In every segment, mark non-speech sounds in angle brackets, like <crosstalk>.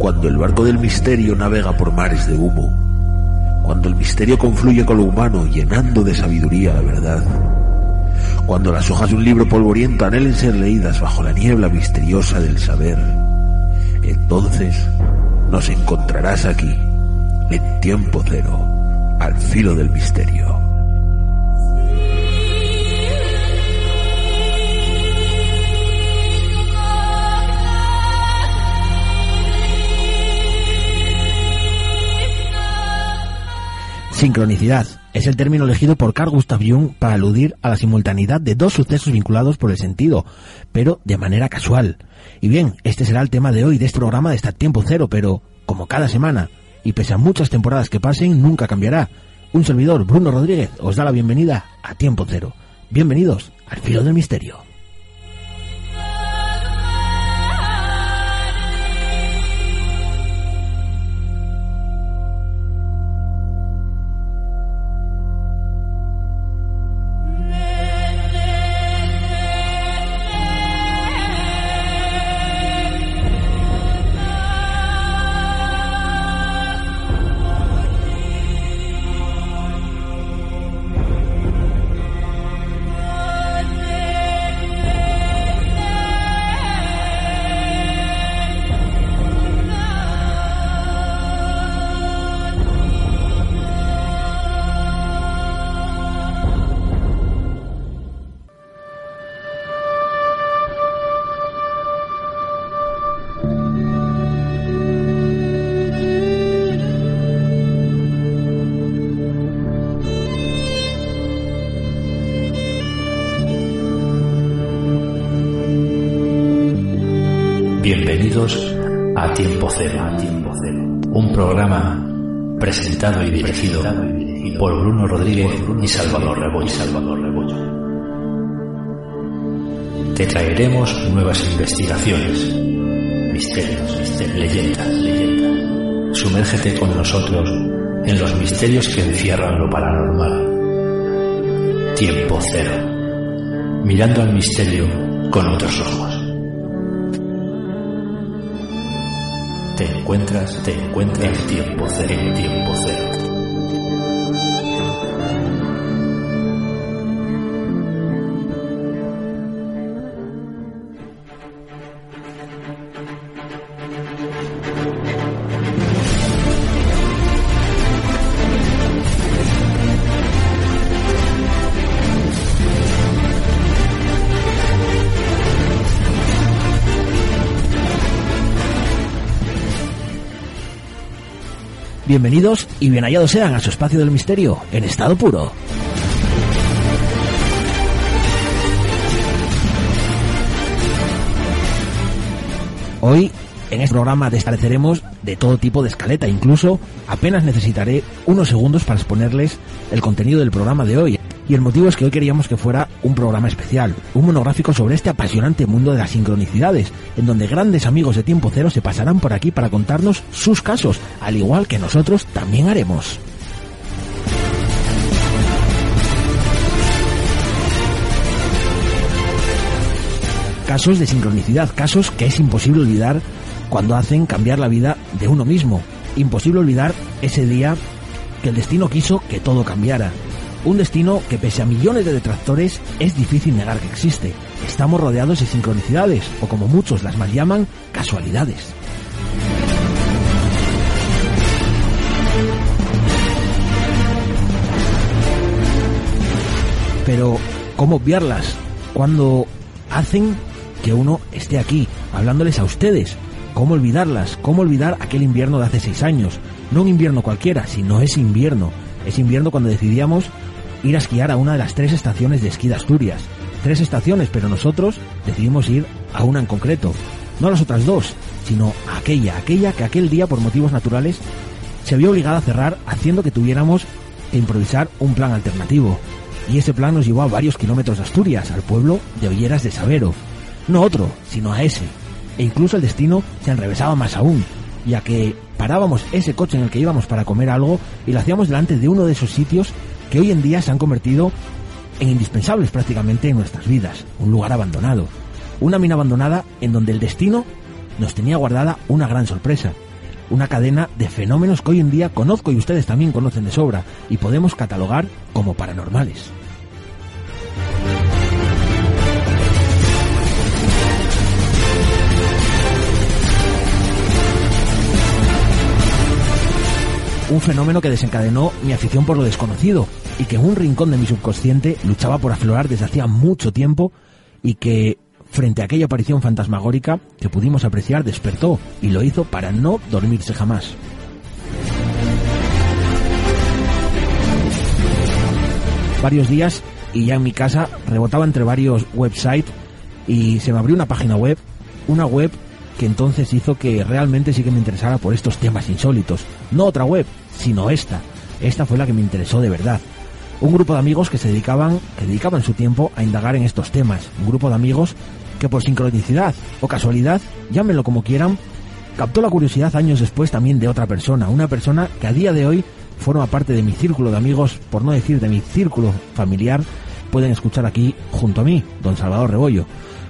Cuando el barco del misterio navega por mares de humo, cuando el misterio confluye con lo humano llenando de sabiduría la verdad, cuando las hojas de un libro polvoriento anhelen ser leídas bajo la niebla misteriosa del saber, entonces nos encontrarás aquí, en tiempo cero, al filo del misterio. Sincronicidad es el término elegido por Carl Gustav Jung para aludir a la simultaneidad de dos sucesos vinculados por el sentido, pero de manera casual. Y bien, este será el tema de hoy de este programa de Estar Tiempo Cero, pero como cada semana, y pese a muchas temporadas que pasen, nunca cambiará. Un servidor, Bruno Rodríguez, os da la bienvenida a Tiempo Cero. Bienvenidos al Filo del Misterio. Y Salvador Rebollo. Te traeremos nuevas investigaciones, misterios, leyendas, leyendas. Sumérgete con nosotros en los misterios que encierran lo paranormal. Tiempo Cero, mirando al misterio con otros ojos. te encuentras, te encuentras en tiempo cero, en tiempo cero. Bienvenidos y bien hallados sean a su espacio del misterio en estado puro. Hoy en este programa descareceremos de todo tipo de escaleta, incluso apenas necesitaré unos segundos para exponerles el contenido del programa de hoy. Y el motivo es que hoy queríamos que fuera un programa especial, un monográfico sobre este apasionante mundo de las sincronicidades, en donde grandes amigos de tiempo cero se pasarán por aquí para contarnos sus casos, al igual que nosotros también haremos. Casos de sincronicidad, casos que es imposible olvidar cuando hacen cambiar la vida de uno mismo. Imposible olvidar ese día que el destino quiso que todo cambiara. Un destino que pese a millones de detractores es difícil negar que existe. Estamos rodeados de sincronicidades, o como muchos las mal llaman, casualidades. Pero, ¿cómo obviarlas cuando hacen que uno esté aquí, hablándoles a ustedes? ¿Cómo olvidarlas? ¿Cómo olvidar aquel invierno de hace seis años? No un invierno cualquiera, sino ese invierno. Es invierno cuando decidíamos ir a esquiar a una de las tres estaciones de esquí de Asturias. Tres estaciones, pero nosotros decidimos ir a una en concreto. No a las otras dos, sino a aquella, aquella que aquel día, por motivos naturales, se vio obligada a cerrar, haciendo que tuviéramos que improvisar un plan alternativo. Y ese plan nos llevó a varios kilómetros de Asturias, al pueblo de Olleras de Sabero. No otro, sino a ese. E incluso el destino se enrevesaba más aún, ya que parábamos ese coche en el que íbamos para comer algo y lo hacíamos delante de uno de esos sitios que hoy en día se han convertido en indispensables prácticamente en nuestras vidas, un lugar abandonado, una mina abandonada en donde el destino nos tenía guardada una gran sorpresa, una cadena de fenómenos que hoy en día conozco y ustedes también conocen de sobra y podemos catalogar como paranormales. Un fenómeno que desencadenó mi afición por lo desconocido y que un rincón de mi subconsciente luchaba por aflorar desde hacía mucho tiempo y que frente a aquella aparición fantasmagórica que pudimos apreciar, despertó y lo hizo para no dormirse jamás. Varios días y ya en mi casa rebotaba entre varios websites y se me abrió una página web, una web que entonces hizo que realmente sí que me interesara por estos temas insólitos. No otra web, sino esta. Esta fue la que me interesó de verdad un grupo de amigos que se dedicaban, que dedicaban su tiempo a indagar en estos temas. Un grupo de amigos que por sincronicidad o casualidad, llámenlo como quieran, captó la curiosidad años después también de otra persona, una persona que a día de hoy forma parte de mi círculo de amigos, por no decir de mi círculo familiar, pueden escuchar aquí junto a mí, don Salvador Rebollo.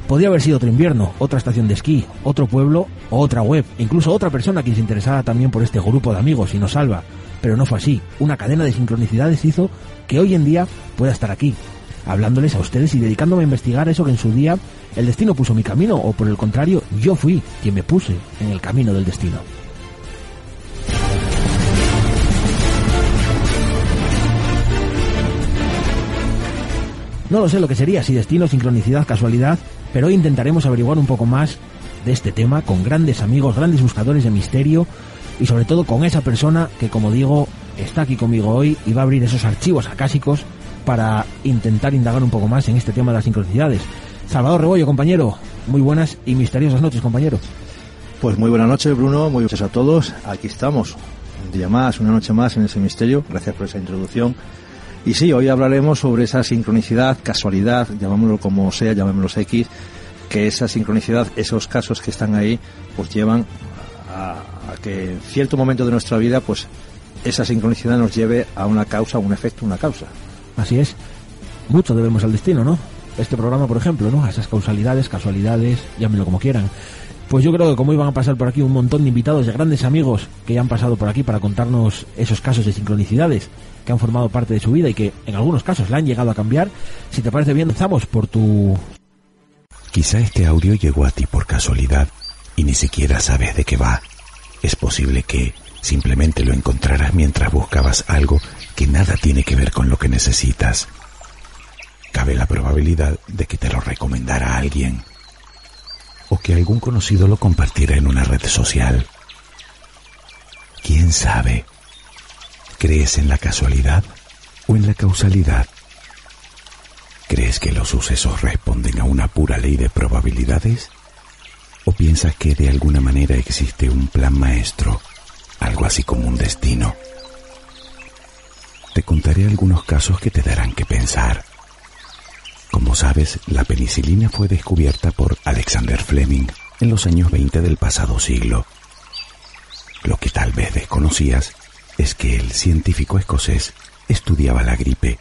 Podría haber sido otro invierno, otra estación de esquí, otro pueblo o otra web, incluso otra persona que se interesara también por este grupo de amigos y nos salva pero no fue así. Una cadena de sincronicidades hizo que hoy en día pueda estar aquí, hablándoles a ustedes y dedicándome a investigar eso que en su día el destino puso mi camino, o por el contrario, yo fui quien me puse en el camino del destino. No lo sé lo que sería, si destino, sincronicidad, casualidad, pero hoy intentaremos averiguar un poco más de este tema con grandes amigos, grandes buscadores de misterio, y sobre todo con esa persona que, como digo, está aquí conmigo hoy y va a abrir esos archivos acásicos para intentar indagar un poco más en este tema de las sincronicidades. Salvador Rebollo, compañero, muy buenas y misteriosas noches, compañero. Pues muy buenas noches, Bruno, muy buenas a todos. Aquí estamos, un día más, una noche más en ese misterio. Gracias por esa introducción. Y sí, hoy hablaremos sobre esa sincronicidad, casualidad, llamámoslo como sea, llamémoslo X, que esa sincronicidad, esos casos que están ahí, pues llevan a, que en cierto momento de nuestra vida, pues esa sincronicidad nos lleve a una causa, un efecto, una causa. Así es. Mucho debemos al destino, ¿no? Este programa, por ejemplo, ¿no? A esas causalidades, casualidades, llámenlo como quieran. Pues yo creo que como iban a pasar por aquí un montón de invitados, de grandes amigos que ya han pasado por aquí para contarnos esos casos de sincronicidades que han formado parte de su vida y que en algunos casos la han llegado a cambiar, si te parece bien, empezamos por tu... Quizá este audio llegó a ti por casualidad y ni siquiera sabes de qué va. Es posible que simplemente lo encontraras mientras buscabas algo que nada tiene que ver con lo que necesitas. Cabe la probabilidad de que te lo recomendara alguien o que algún conocido lo compartiera en una red social. ¿Quién sabe? ¿Crees en la casualidad o en la causalidad? ¿Crees que los sucesos responden a una pura ley de probabilidades? ¿O piensas que de alguna manera existe un plan maestro, algo así como un destino? Te contaré algunos casos que te darán que pensar. Como sabes, la penicilina fue descubierta por Alexander Fleming en los años 20 del pasado siglo. Lo que tal vez desconocías es que el científico escocés estudiaba la gripe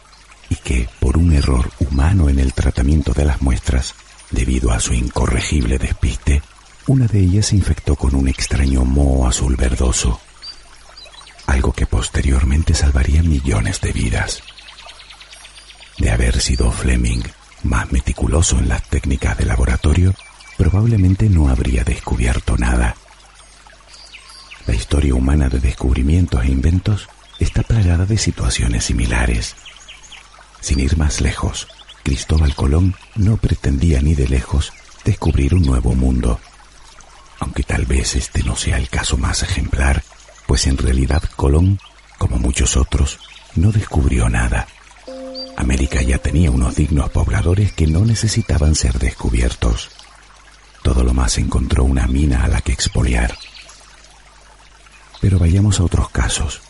y que, por un error humano en el tratamiento de las muestras, debido a su incorregible despiste, una de ellas se infectó con un extraño moho azul verdoso, algo que posteriormente salvaría millones de vidas. De haber sido Fleming más meticuloso en las técnicas de laboratorio, probablemente no habría descubierto nada. La historia humana de descubrimientos e inventos está plagada de situaciones similares. Sin ir más lejos, Cristóbal Colón no pretendía ni de lejos descubrir un nuevo mundo aunque tal vez este no sea el caso más ejemplar, pues en realidad Colón, como muchos otros, no descubrió nada. América ya tenía unos dignos pobladores que no necesitaban ser descubiertos. Todo lo más encontró una mina a la que expoliar. Pero vayamos a otros casos.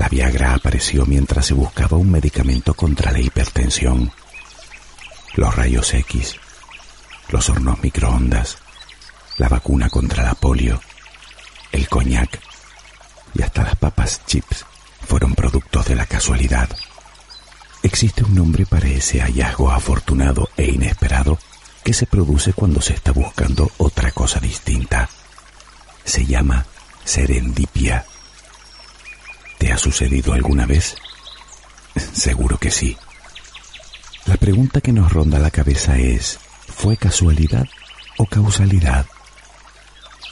La Viagra apareció mientras se buscaba un medicamento contra la hipertensión. Los rayos X, los hornos microondas, la vacuna contra la polio, el coñac y hasta las papas chips fueron productos de la casualidad. Existe un nombre para ese hallazgo afortunado e inesperado que se produce cuando se está buscando otra cosa distinta. Se llama serendipia. ¿Te ha sucedido alguna vez? Seguro que sí. La pregunta que nos ronda la cabeza es, ¿fue casualidad o causalidad?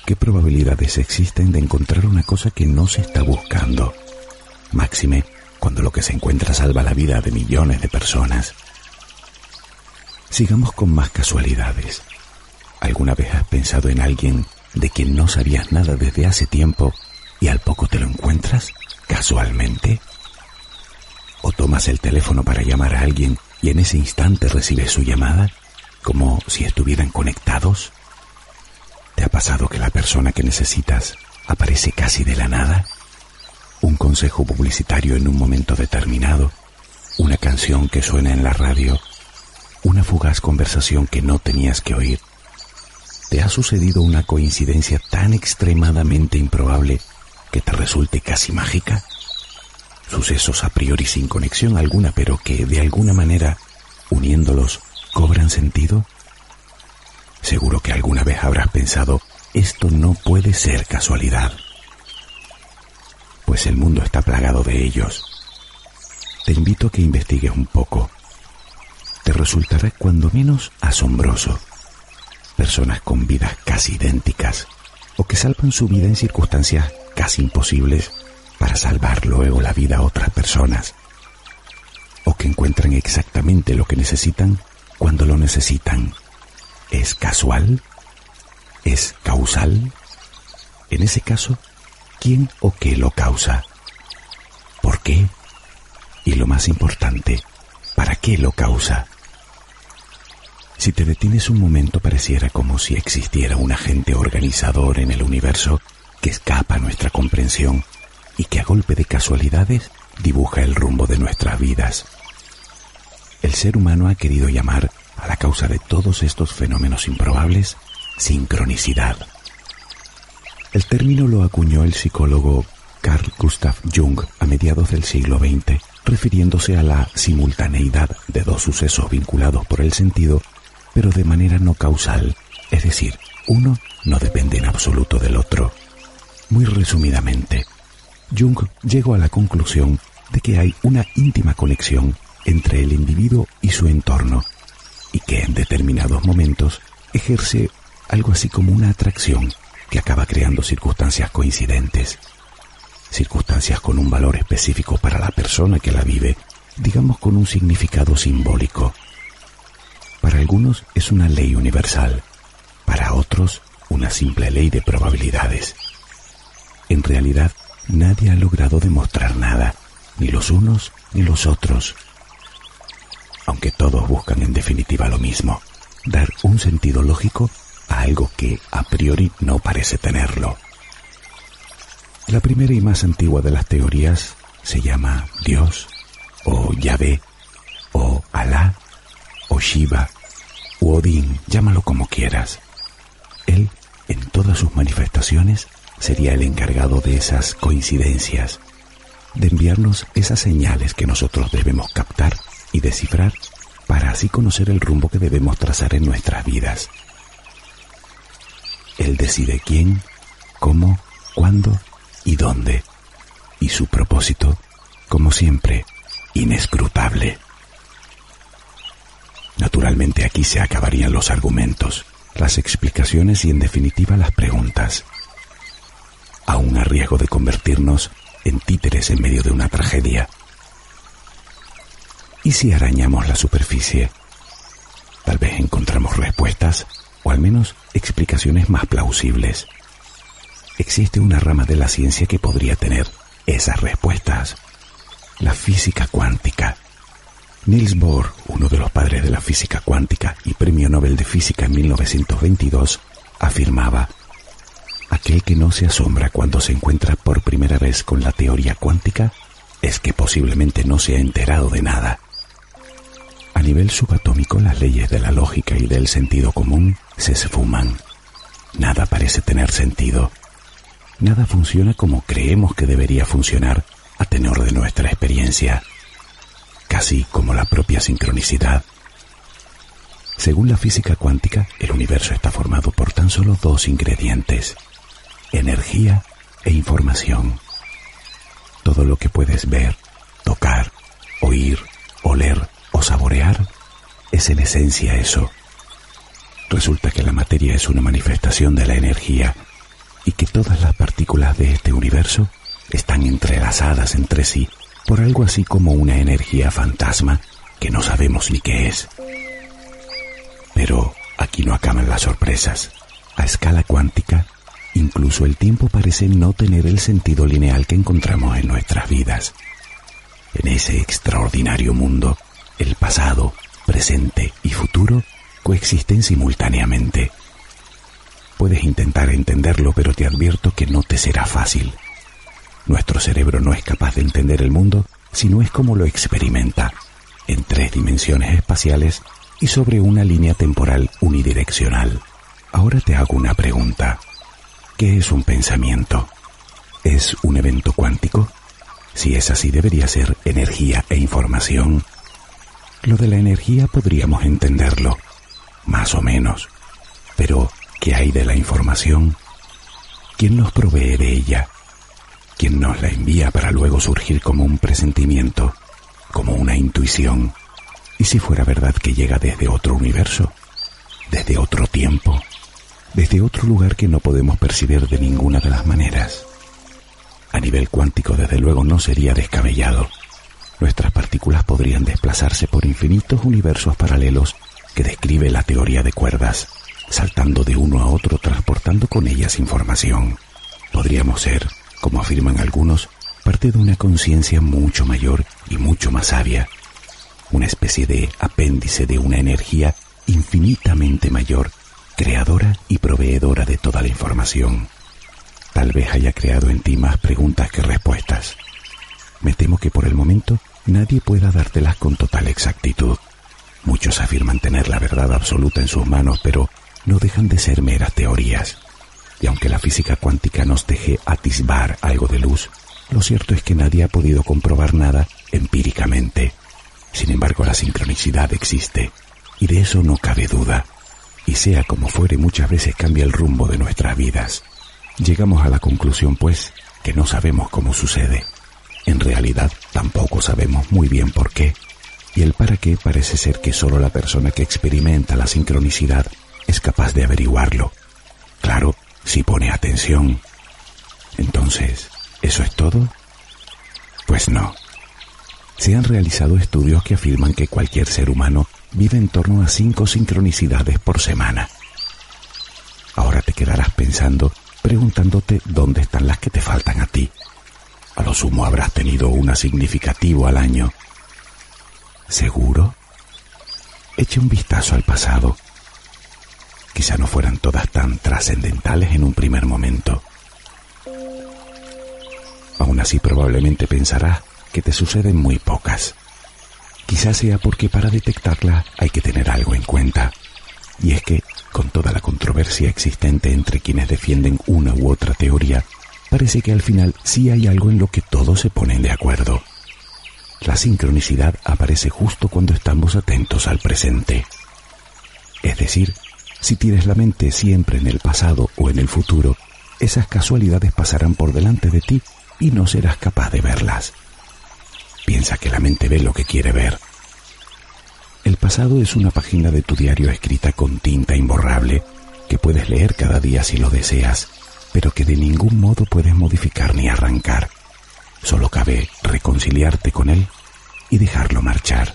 ¿Qué probabilidades existen de encontrar una cosa que no se está buscando? Máxime, cuando lo que se encuentra salva la vida de millones de personas. Sigamos con más casualidades. ¿Alguna vez has pensado en alguien de quien no sabías nada desde hace tiempo y al poco te lo encuentras casualmente? ¿O tomas el teléfono para llamar a alguien y en ese instante recibes su llamada como si estuvieran conectados? ¿Te ha pasado que la persona que necesitas aparece casi de la nada? Un consejo publicitario en un momento determinado, una canción que suena en la radio, una fugaz conversación que no tenías que oír. ¿Te ha sucedido una coincidencia tan extremadamente improbable que te resulte casi mágica? Sucesos a priori sin conexión alguna, pero que de alguna manera, uniéndolos, cobran sentido. Seguro que alguna vez habrás pensado, esto no puede ser casualidad. Pues el mundo está plagado de ellos. Te invito a que investigues un poco. Te resultará cuando menos asombroso. Personas con vidas casi idénticas o que salvan su vida en circunstancias casi imposibles para salvar luego la vida a otras personas, o que encuentran exactamente lo que necesitan cuando lo necesitan. ¿Es casual? ¿Es causal? En ese caso, ¿quién o qué lo causa? ¿Por qué? Y lo más importante, ¿para qué lo causa? Si te detienes un momento pareciera como si existiera un agente organizador en el universo que escapa a nuestra comprensión y que a golpe de casualidades dibuja el rumbo de nuestras vidas. El ser humano ha querido llamar a la causa de todos estos fenómenos improbables sincronicidad. El término lo acuñó el psicólogo Carl Gustav Jung a mediados del siglo XX, refiriéndose a la simultaneidad de dos sucesos vinculados por el sentido, pero de manera no causal, es decir, uno no depende en absoluto del otro. Muy resumidamente, Jung llegó a la conclusión de que hay una íntima conexión entre el individuo y su entorno y que en determinados momentos ejerce algo así como una atracción que acaba creando circunstancias coincidentes, circunstancias con un valor específico para la persona que la vive, digamos con un significado simbólico. Para algunos es una ley universal, para otros una simple ley de probabilidades. En realidad, nadie ha logrado demostrar nada, ni los unos ni los otros. Aunque todos buscan en definitiva lo mismo, dar un sentido lógico a algo que a priori no parece tenerlo. La primera y más antigua de las teorías se llama Dios, o Yahvé, o Alá, o Shiva, o Odín, llámalo como quieras. Él, en todas sus manifestaciones, sería el encargado de esas coincidencias, de enviarnos esas señales que nosotros debemos captar y descifrar para así conocer el rumbo que debemos trazar en nuestras vidas. Él decide quién, cómo, cuándo y dónde. Y su propósito, como siempre, inescrutable. Naturalmente aquí se acabarían los argumentos, las explicaciones y en definitiva las preguntas aún a riesgo de convertirnos en títeres en medio de una tragedia. ¿Y si arañamos la superficie? Tal vez encontramos respuestas o al menos explicaciones más plausibles. Existe una rama de la ciencia que podría tener esas respuestas. La física cuántica. Niels Bohr, uno de los padres de la física cuántica y premio Nobel de Física en 1922, afirmaba Aquel que no se asombra cuando se encuentra por primera vez con la teoría cuántica es que posiblemente no se ha enterado de nada. A nivel subatómico las leyes de la lógica y del sentido común se esfuman. Nada parece tener sentido. Nada funciona como creemos que debería funcionar a tenor de nuestra experiencia, casi como la propia sincronicidad. Según la física cuántica, el universo está formado por tan solo dos ingredientes, energía e información. Todo lo que puedes ver, tocar, oír, oler o saborear es en esencia eso. Resulta que la materia es una manifestación de la energía y que todas las partículas de este universo están entrelazadas entre sí por algo así como una energía fantasma que no sabemos ni qué es. Pero aquí no acaban las sorpresas. A escala cuántica, incluso el tiempo parece no tener el sentido lineal que encontramos en nuestras vidas. En ese extraordinario mundo, el pasado, presente y futuro coexisten simultáneamente. Puedes intentar entenderlo, pero te advierto que no te será fácil. Nuestro cerebro no es capaz de entender el mundo si no es como lo experimenta, en tres dimensiones espaciales y sobre una línea temporal unidireccional. Ahora te hago una pregunta. ¿Qué es un pensamiento? ¿Es un evento cuántico? Si es así, debería ser energía e información. Lo de la energía podríamos entenderlo, más o menos. Pero, ¿qué hay de la información? ¿Quién nos provee de ella? Quien nos la envía para luego surgir como un presentimiento, como una intuición. ¿Y si fuera verdad que llega desde otro universo? ¿Desde otro tiempo? ¿Desde otro lugar que no podemos percibir de ninguna de las maneras? A nivel cuántico, desde luego, no sería descabellado. Nuestras partículas podrían desplazarse por infinitos universos paralelos que describe la teoría de cuerdas, saltando de uno a otro transportando con ellas información. Podríamos ser como afirman algunos, parte de una conciencia mucho mayor y mucho más sabia, una especie de apéndice de una energía infinitamente mayor, creadora y proveedora de toda la información. Tal vez haya creado en ti más preguntas que respuestas. Me temo que por el momento nadie pueda dártelas con total exactitud. Muchos afirman tener la verdad absoluta en sus manos, pero no dejan de ser meras teorías. Y aunque la física cuántica nos deje atisbar algo de luz, lo cierto es que nadie ha podido comprobar nada empíricamente. Sin embargo, la sincronicidad existe, y de eso no cabe duda. Y sea como fuere, muchas veces cambia el rumbo de nuestras vidas. Llegamos a la conclusión, pues, que no sabemos cómo sucede. En realidad, tampoco sabemos muy bien por qué. Y el para qué parece ser que solo la persona que experimenta la sincronicidad es capaz de averiguarlo. Claro, si pone atención. Entonces, ¿eso es todo? Pues no. Se han realizado estudios que afirman que cualquier ser humano vive en torno a cinco sincronicidades por semana. Ahora te quedarás pensando, preguntándote dónde están las que te faltan a ti. A lo sumo habrás tenido una significativo al año. ¿Seguro? Eche un vistazo al pasado quizá no fueran todas tan trascendentales en un primer momento. Aún así probablemente pensarás que te suceden muy pocas. Quizás sea porque para detectarlas hay que tener algo en cuenta. Y es que, con toda la controversia existente entre quienes defienden una u otra teoría, parece que al final sí hay algo en lo que todos se ponen de acuerdo. La sincronicidad aparece justo cuando estamos atentos al presente. Es decir, si tienes la mente siempre en el pasado o en el futuro, esas casualidades pasarán por delante de ti y no serás capaz de verlas. Piensa que la mente ve lo que quiere ver. El pasado es una página de tu diario escrita con tinta imborrable que puedes leer cada día si lo deseas, pero que de ningún modo puedes modificar ni arrancar. Solo cabe reconciliarte con él y dejarlo marchar.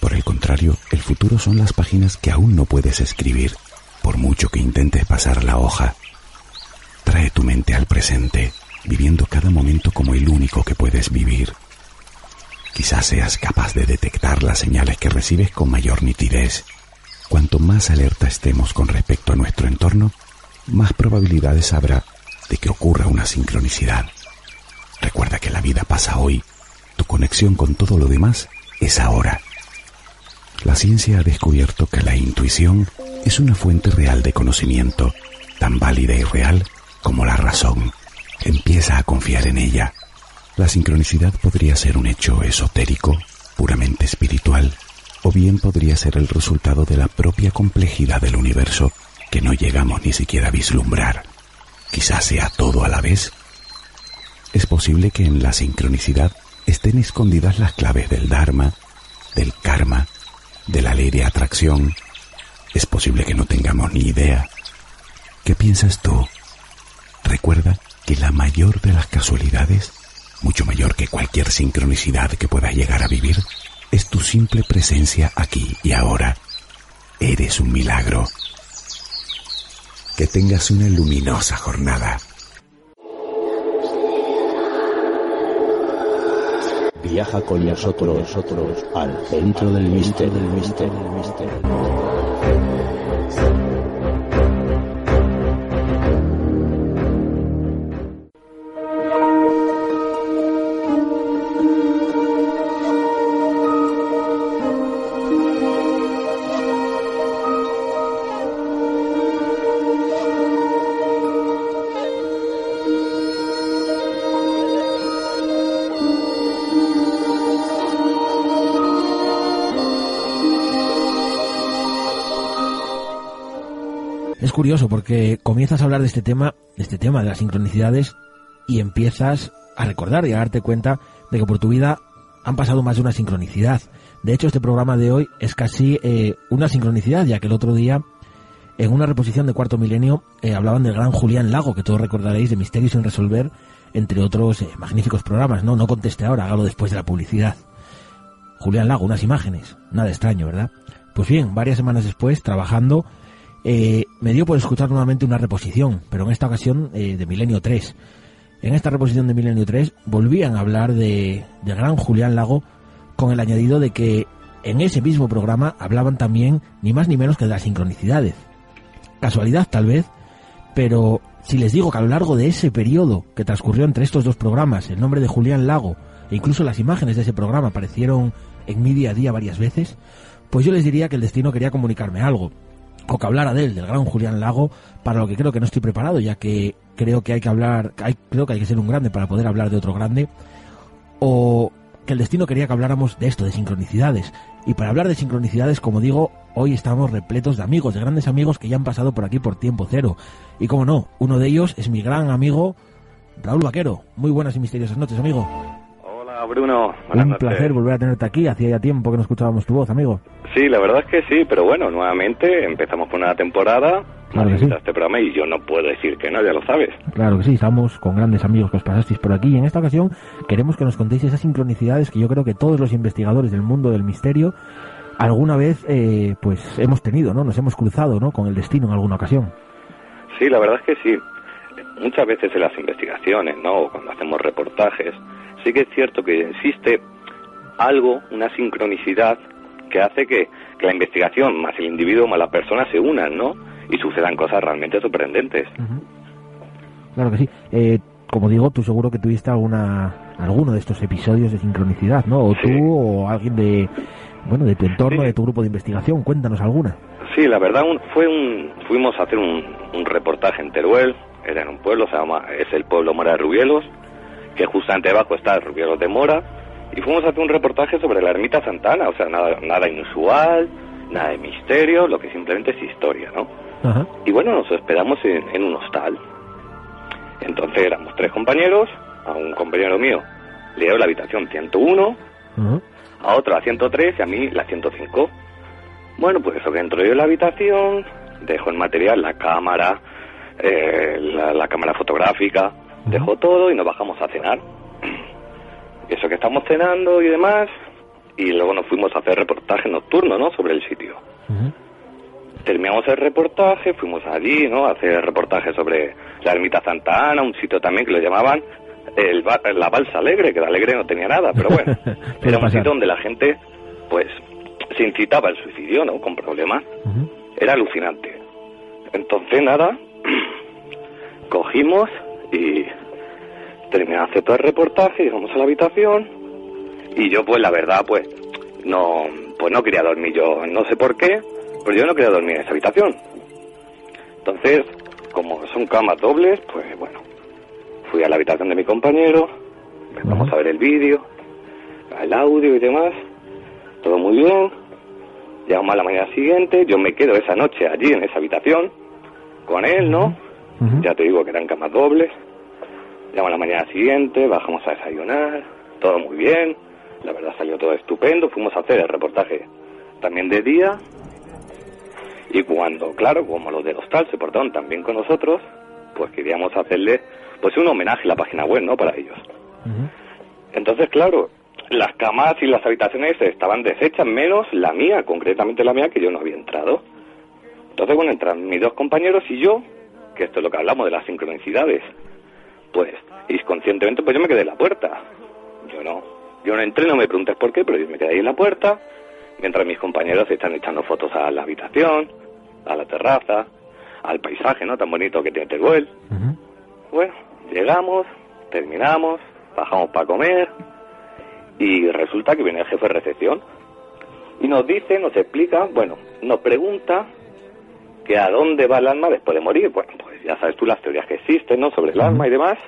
Por el contrario, el futuro son las páginas que aún no puedes escribir, por mucho que intentes pasar la hoja. Trae tu mente al presente, viviendo cada momento como el único que puedes vivir. Quizás seas capaz de detectar las señales que recibes con mayor nitidez. Cuanto más alerta estemos con respecto a nuestro entorno, más probabilidades habrá de que ocurra una sincronicidad. Recuerda que la vida pasa hoy, tu conexión con todo lo demás es ahora. La ciencia ha descubierto que la intuición es una fuente real de conocimiento, tan válida y real como la razón. Empieza a confiar en ella. La sincronicidad podría ser un hecho esotérico, puramente espiritual, o bien podría ser el resultado de la propia complejidad del universo que no llegamos ni siquiera a vislumbrar. Quizás sea todo a la vez es posible que en la sincronicidad estén escondidas las claves del Dharma, del karma, de la ley de atracción. Es posible que no tengamos ni idea. ¿Qué piensas tú? Recuerda que la mayor de las casualidades, mucho mayor que cualquier sincronicidad que puedas llegar a vivir, es tu simple presencia aquí y ahora. Eres un milagro. Que tengas una luminosa jornada. Viaja con nosotros, nosotros al centro del misterio, del misterio, del misterio. Porque comienzas a hablar de este tema, de este tema de las sincronicidades y empiezas a recordar y a darte cuenta de que por tu vida han pasado más de una sincronicidad. De hecho, este programa de hoy es casi eh, una sincronicidad, ya que el otro día, en una reposición de Cuarto Milenio, eh, hablaban del gran Julián Lago, que todos recordaréis, de Misterios sin Resolver, entre otros eh, magníficos programas. No, no conteste ahora, hágalo después de la publicidad. Julián Lago, unas imágenes. Nada extraño, ¿verdad? Pues bien, varias semanas después, trabajando, eh, me dio por escuchar nuevamente una reposición, pero en esta ocasión eh, de Milenio 3. En esta reposición de Milenio 3 volvían a hablar de, de gran Julián Lago con el añadido de que en ese mismo programa hablaban también ni más ni menos que de las sincronicidades. Casualidad tal vez, pero si les digo que a lo largo de ese periodo que transcurrió entre estos dos programas, el nombre de Julián Lago e incluso las imágenes de ese programa aparecieron en mi día a día varias veces, pues yo les diría que el destino quería comunicarme algo, o que hablara de él, del gran Julián Lago, para lo que creo que no estoy preparado, ya que creo que hay que hablar, hay, creo que hay que ser un grande para poder hablar de otro grande, o que el destino quería que habláramos de esto, de sincronicidades. Y para hablar de sincronicidades, como digo, hoy estamos repletos de amigos, de grandes amigos que ya han pasado por aquí por tiempo cero. Y como no, uno de ellos es mi gran amigo Raúl Vaquero. Muy buenas y misteriosas noches, amigo. Hola Bruno, buenas Un noches. placer volver a tenerte aquí. Hacía ya tiempo que no escuchábamos tu voz, amigo. Sí, la verdad es que sí, pero bueno, nuevamente empezamos con una temporada. Claro que sí. este programa y yo no puedo decir que no, ya lo sabes. Claro que sí, estamos con grandes amigos que os pasasteis por aquí y en esta ocasión queremos que nos contéis esas sincronicidades que yo creo que todos los investigadores del mundo del misterio alguna vez eh, pues hemos tenido, ¿no? Nos hemos cruzado, ¿no? Con el destino en alguna ocasión. Sí, la verdad es que sí. Muchas veces en las investigaciones, ¿no? O cuando hacemos reportajes, sí que es cierto que existe algo, una sincronicidad que hace que, que la investigación más el individuo más la persona se unan, ¿no? Y sucedan cosas realmente sorprendentes. Claro que sí. Eh, como digo, tú seguro que tuviste alguna alguno de estos episodios de sincronicidad, ¿no? O Sí. tú o alguien de bueno, de tu entorno, Sí. de tu grupo de investigación, cuéntanos alguna. Sí, la verdad un- fue un fuimos a hacer un, un reportaje en Teruel, era en un pueblo, se llama es el pueblo Mora de Rubielos, que justamente debajo está el Rubielos de Mora, y fuimos a hacer un reportaje sobre la ermita Santana, o sea, nada nada inusual, nada de misterio, lo que simplemente es historia, ¿no? Ajá. Y bueno, nos hospedamos en, en un hostal. Entonces éramos tres compañeros, a un compañero mío le dio la habitación 101, Ajá. a otro la 103 y a mí la 105. Bueno, pues eso que entro yo en la habitación, dejo el material, la cámara, eh, la, la cámara fotográfica, dejo todo y nos bajamos a cenar. <clears throat> Eso que estamos cenando y demás, y luego nos fuimos a hacer reportaje nocturno, ¿no? Sobre el sitio. Terminamos el reportaje, fuimos allí, ¿no? A hacer reportaje sobre la ermita Santa Ana, un sitio también que lo llamaban el ba- la balsa alegre, que de alegre no tenía nada, pero bueno, <laughs> era un sitio donde la gente, pues, se incitaba al suicidio, ¿no? Con problemas. Era alucinante. Entonces, nada, <clears throat> cogimos y terminé de hacer todo el reportaje, llegamos a la habitación y yo, pues, la verdad, pues, no, pues no quería dormir yo, no sé por qué, pero yo no quería dormir en esa habitación. Entonces, como son camas dobles, pues bueno, fui a la habitación de mi compañero, empezamos a ver el vídeo, el audio y demás, todo muy bien. Llegamos a la mañana siguiente, yo me quedo esa noche allí en esa habitación con él, ¿no? Ya te digo que eran camas dobles. Llamo a la mañana siguiente, bajamos a desayunar, todo muy bien, la verdad salió todo estupendo, fuimos a hacer el reportaje también de día y cuando, claro, como los del hostal se portaron también con nosotros, pues queríamos hacerle pues un homenaje a la página web, ¿no? Para ellos. Entonces, claro, las camas y las habitaciones estaban deshechas, menos la mía, concretamente la mía, que yo no había entrado. Entonces, bueno, entran mis dos compañeros y yo, que esto es lo que hablamos de las sincronicidades, pues, inconscientemente, pues yo me quedé en la puerta. Yo no, yo no entré, no me preguntes por qué, pero yo me quedé ahí en la puerta, mientras mis compañeros están echando fotos a la habitación, a la terraza, al paisaje, ¿no? Tan bonito que tiene Teruel. Bueno, llegamos, terminamos, bajamos para comer y resulta que viene el jefe de recepción y nos dice, nos explica, bueno, nos pregunta que a dónde va el alma después de morir. Bueno, pues ya sabes tú las teorías que existen, ¿no? Sobre el alma y demás.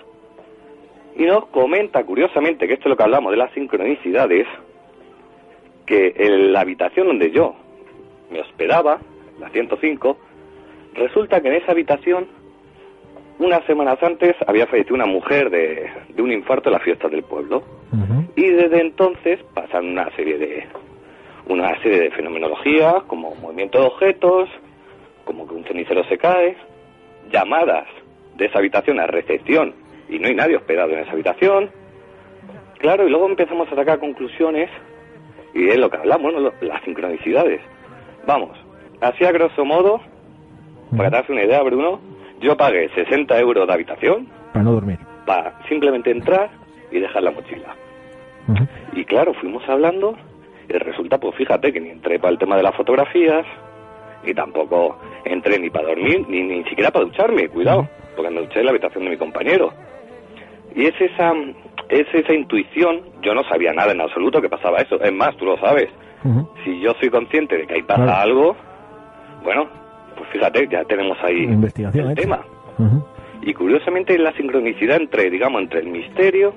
Y nos comenta, curiosamente, que esto es lo que hablamos de las sincronicidades, que en la habitación donde yo me hospedaba, la 105, resulta que en esa habitación, unas semanas antes, había fallecido una mujer de, de un infarto en las fiestas del pueblo. Y desde entonces pasan una serie de una serie de fenomenologías, como movimiento de objetos, como que un cenicero se cae, llamadas de esa habitación a recepción y no hay nadie hospedado en esa habitación. Claro, y luego empezamos a sacar conclusiones y es lo que hablamos, ¿no? las sincronicidades. Vamos, así a grosso modo, para darse una idea, Bruno, yo pagué 60 euros de habitación. Para no dormir. Para simplemente entrar y dejar la mochila. Y claro, fuimos hablando y resulta, pues fíjate que ni entré para el tema de las fotografías, ni tampoco entré ni para dormir, ni, ni siquiera para ducharme, cuidado, porque me duché en la habitación de mi compañero. Y es esa, es esa intuición, yo no sabía nada en absoluto que pasaba eso, es más, tú lo sabes, si yo soy consciente de que ahí pasa algo, bueno, pues fíjate, ya tenemos ahí Investigación el tema. Y curiosamente la sincronicidad entre, digamos, entre el misterio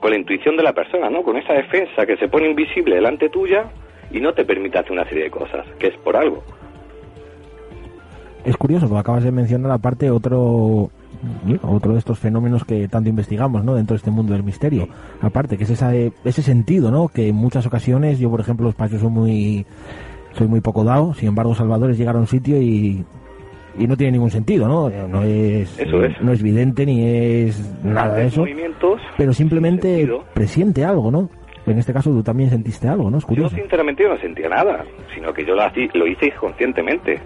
con la intuición de la persona, ¿no? Con esa defensa que se pone invisible delante tuya y no te permite hacer una serie de cosas, que es por algo. Es curioso, porque acabas de mencionar aparte otro otro de estos fenómenos que tanto investigamos, ¿no? Dentro de este mundo del misterio. Aparte, que es esa, ese sentido, ¿no? Que en muchas ocasiones, yo por ejemplo, los pasos soy muy, soy muy poco dado, sin embargo, Salvador es llegar a un sitio y, y no tiene ningún sentido, ¿no? No es, Eso es. no es vidente ni es nada de eso, Movimientos, pero simplemente presiente algo, ¿no? En este caso tú también sentiste algo, ¿no? Es Yo curioso. sinceramente yo no sentía nada, sino que yo lo, hice conscientemente.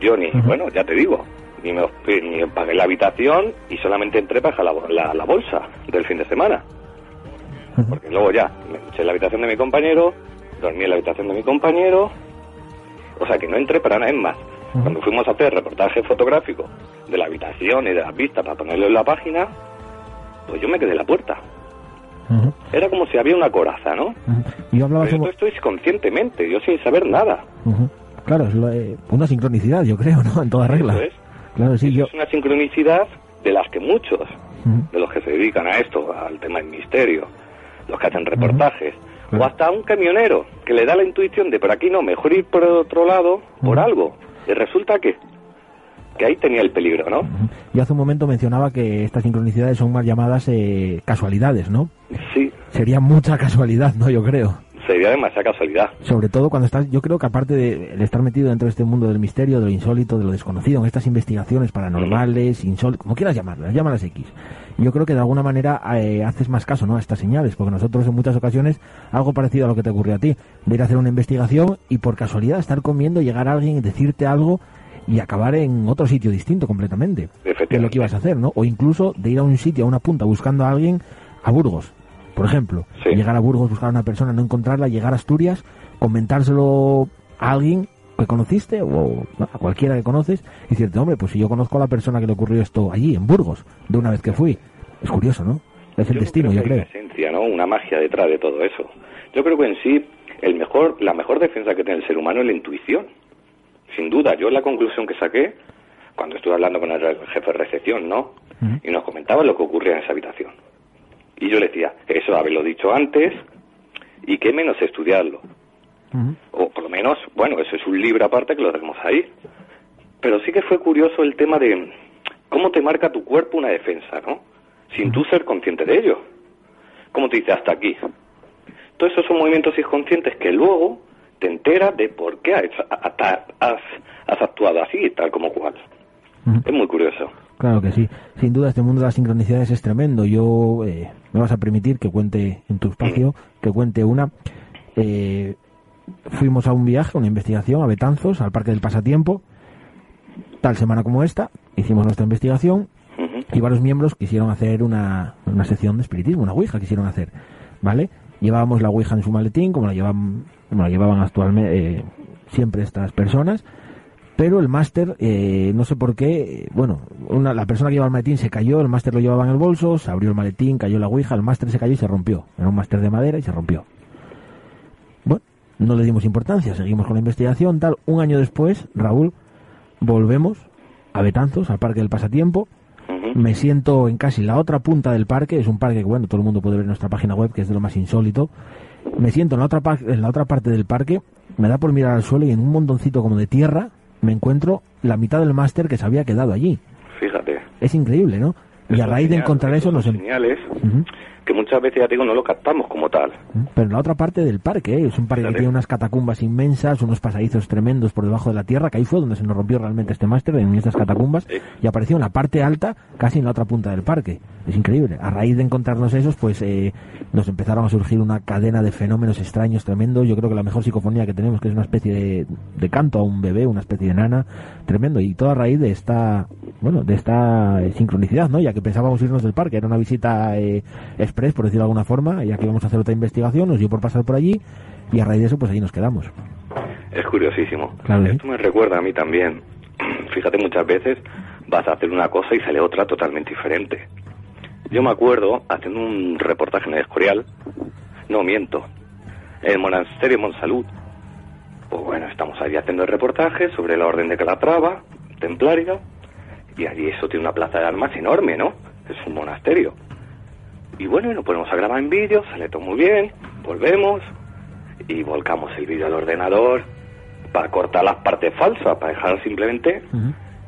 Yo ni, bueno, ya te digo, ni me, ni pagué la habitación y solamente entré para la, la- la bolsa del fin de semana. Porque luego ya, me eché en la habitación de mi compañero, dormí en la habitación de mi compañero, o sea que no entré para nada, es más. Cuando fuimos a hacer reportaje fotográfico de la habitación y de las vistas para ponerlo en la página, pues yo me quedé en la puerta. Era como si había una coraza, ¿no? ujú. Yo hablaba Pero sobre... esto esto es conscientemente, yo sin saber nada. Claro, es lo- eh, una sincronicidad, yo creo, ¿no? En toda regla. Es. Claro, sí, yo... Es una sincronicidad de las que muchos, de los que se dedican a esto, al tema del misterio, los que hacen reportajes, o hasta un camionero que le da la intuición de por aquí no, mejor ir por otro lado, por algo. Y resulta que, que ahí tenía el peligro, ¿no? Yo hace un momento mencionaba que estas sincronicidades son más llamadas eh, casualidades, ¿no? Sí, Sería mucha casualidad, ¿no? Yo creo. Demasiada casualidad. Sobre todo cuando estás, yo creo que aparte de el estar metido dentro de este mundo del misterio, de lo insólito, de lo desconocido, en estas investigaciones paranormales, insólitas, como quieras llamarlas, llámalas X. Yo creo que de alguna manera eh, haces más caso, ¿no? A estas señales, porque nosotros en muchas ocasiones, algo parecido a lo que te ocurrió a ti, de ir a hacer una investigación y por casualidad estar comiendo, llegar a alguien y decirte algo y acabar en otro sitio distinto completamente de lo que ibas a hacer, ¿no? O incluso de ir a un sitio, a una punta, buscando a alguien a Burgos, por ejemplo. Sí. Llegar a Burgos, buscar a una persona, no encontrarla, llegar a Asturias, comentárselo a alguien que conociste o a cualquiera que conoces y decirte, hombre, pues si yo conozco a la persona que le ocurrió esto allí, en Burgos, de una vez que fui. Es curioso, ¿no? Es el Yo destino, creo yo que hay creo. una esencia, ¿no? Una magia detrás de todo eso. Yo creo que en sí el mejor, la mejor defensa que tiene el ser humano es la intuición. Sin duda, yo la conclusión que saqué cuando estuve hablando con el jefe de recepción, ¿no? Y nos comentaba lo que ocurría en esa habitación. Y yo le decía, eso haberlo dicho antes y qué menos estudiarlo. O por lo menos, bueno, eso es un libro aparte que lo tenemos ahí. Pero sí que fue curioso el tema de cómo te marca tu cuerpo una defensa, ¿no? sin tú ser consciente de ello. Como te dice hasta aquí. Todos esos son movimientos inconscientes que luego te enteras de por qué has, has, has actuado así, tal como cual. Es muy curioso. Claro que sí. Sin duda, este mundo de las sincronicidades es tremendo. Yo eh, me vas a permitir que cuente en tu espacio, que cuente una. Eh, fuimos a un viaje, una investigación a Betanzos, al Parque del Pasatiempo, tal semana como esta, hicimos nuestra investigación y varios miembros quisieron hacer una, una sección de espiritismo, una ouija quisieron hacer, ¿vale? Llevábamos la ouija en su maletín, como la llevaban, como la llevaban actualmente eh, siempre estas personas, pero el máster, eh, no sé por qué, bueno, una, la persona que llevaba el maletín se cayó, el máster lo llevaba en el bolso, se abrió el maletín, cayó la ouija, el máster se cayó y se rompió. Era un máster de madera y se rompió. Bueno, no le dimos importancia, seguimos con la investigación, tal. Un año después, Raúl, volvemos a Betanzos, al Parque del Pasatiempo. Me siento en casi la otra punta del parque, es un parque que, bueno, todo el mundo puede ver en nuestra página web, que es de lo más insólito. Me siento en la otra, en la otra parte del parque, me da por mirar al suelo y en un montoncito como de tierra me encuentro la mitad del máster que se había quedado allí. Fíjate. Es increíble, ¿no? y a raíz de encontrar eso nos... Em- que muchas veces, ya digo, no lo captamos como tal. Pero en la otra parte del parque, ¿eh? es un parque que tiene unas catacumbas inmensas, unos pasadizos tremendos por debajo de la tierra, que ahí fue donde se nos rompió realmente este máster, en estas catacumbas, y apareció en la parte alta, casi en la otra punta del parque. Es increíble. A raíz de encontrarnos esos, pues eh, nos empezaron a surgir una cadena de fenómenos extraños, tremendos. Yo creo que la mejor psicofonía que tenemos, que es una especie de, de canto a un bebé, una especie de nana, tremendo. Y todo a raíz de esta, bueno, de esta sincronicidad, ¿no? Ya que pensábamos irnos del parque, era una visita eh, express, por decirlo de alguna forma, ya que íbamos a hacer otra investigación, nos dio por pasar por allí y a raíz de eso, pues allí nos quedamos. Es curiosísimo. Esto me recuerda a mí también. <clears throat> Fíjate, muchas veces vas a hacer una cosa y sale otra totalmente diferente. Yo me acuerdo haciendo un reportaje en el Escorial, no miento, en el monasterio Monsalud. Pues bueno, estamos allí haciendo el reportaje sobre la orden de Calatrava, templaria, y allí eso tiene una plaza de armas enorme, ¿no? Es un monasterio. Y bueno, y nos ponemos a grabar en vídeo, sale todo muy bien, volvemos y volcamos el vídeo al ordenador para cortar las partes falsas, para dejar simplemente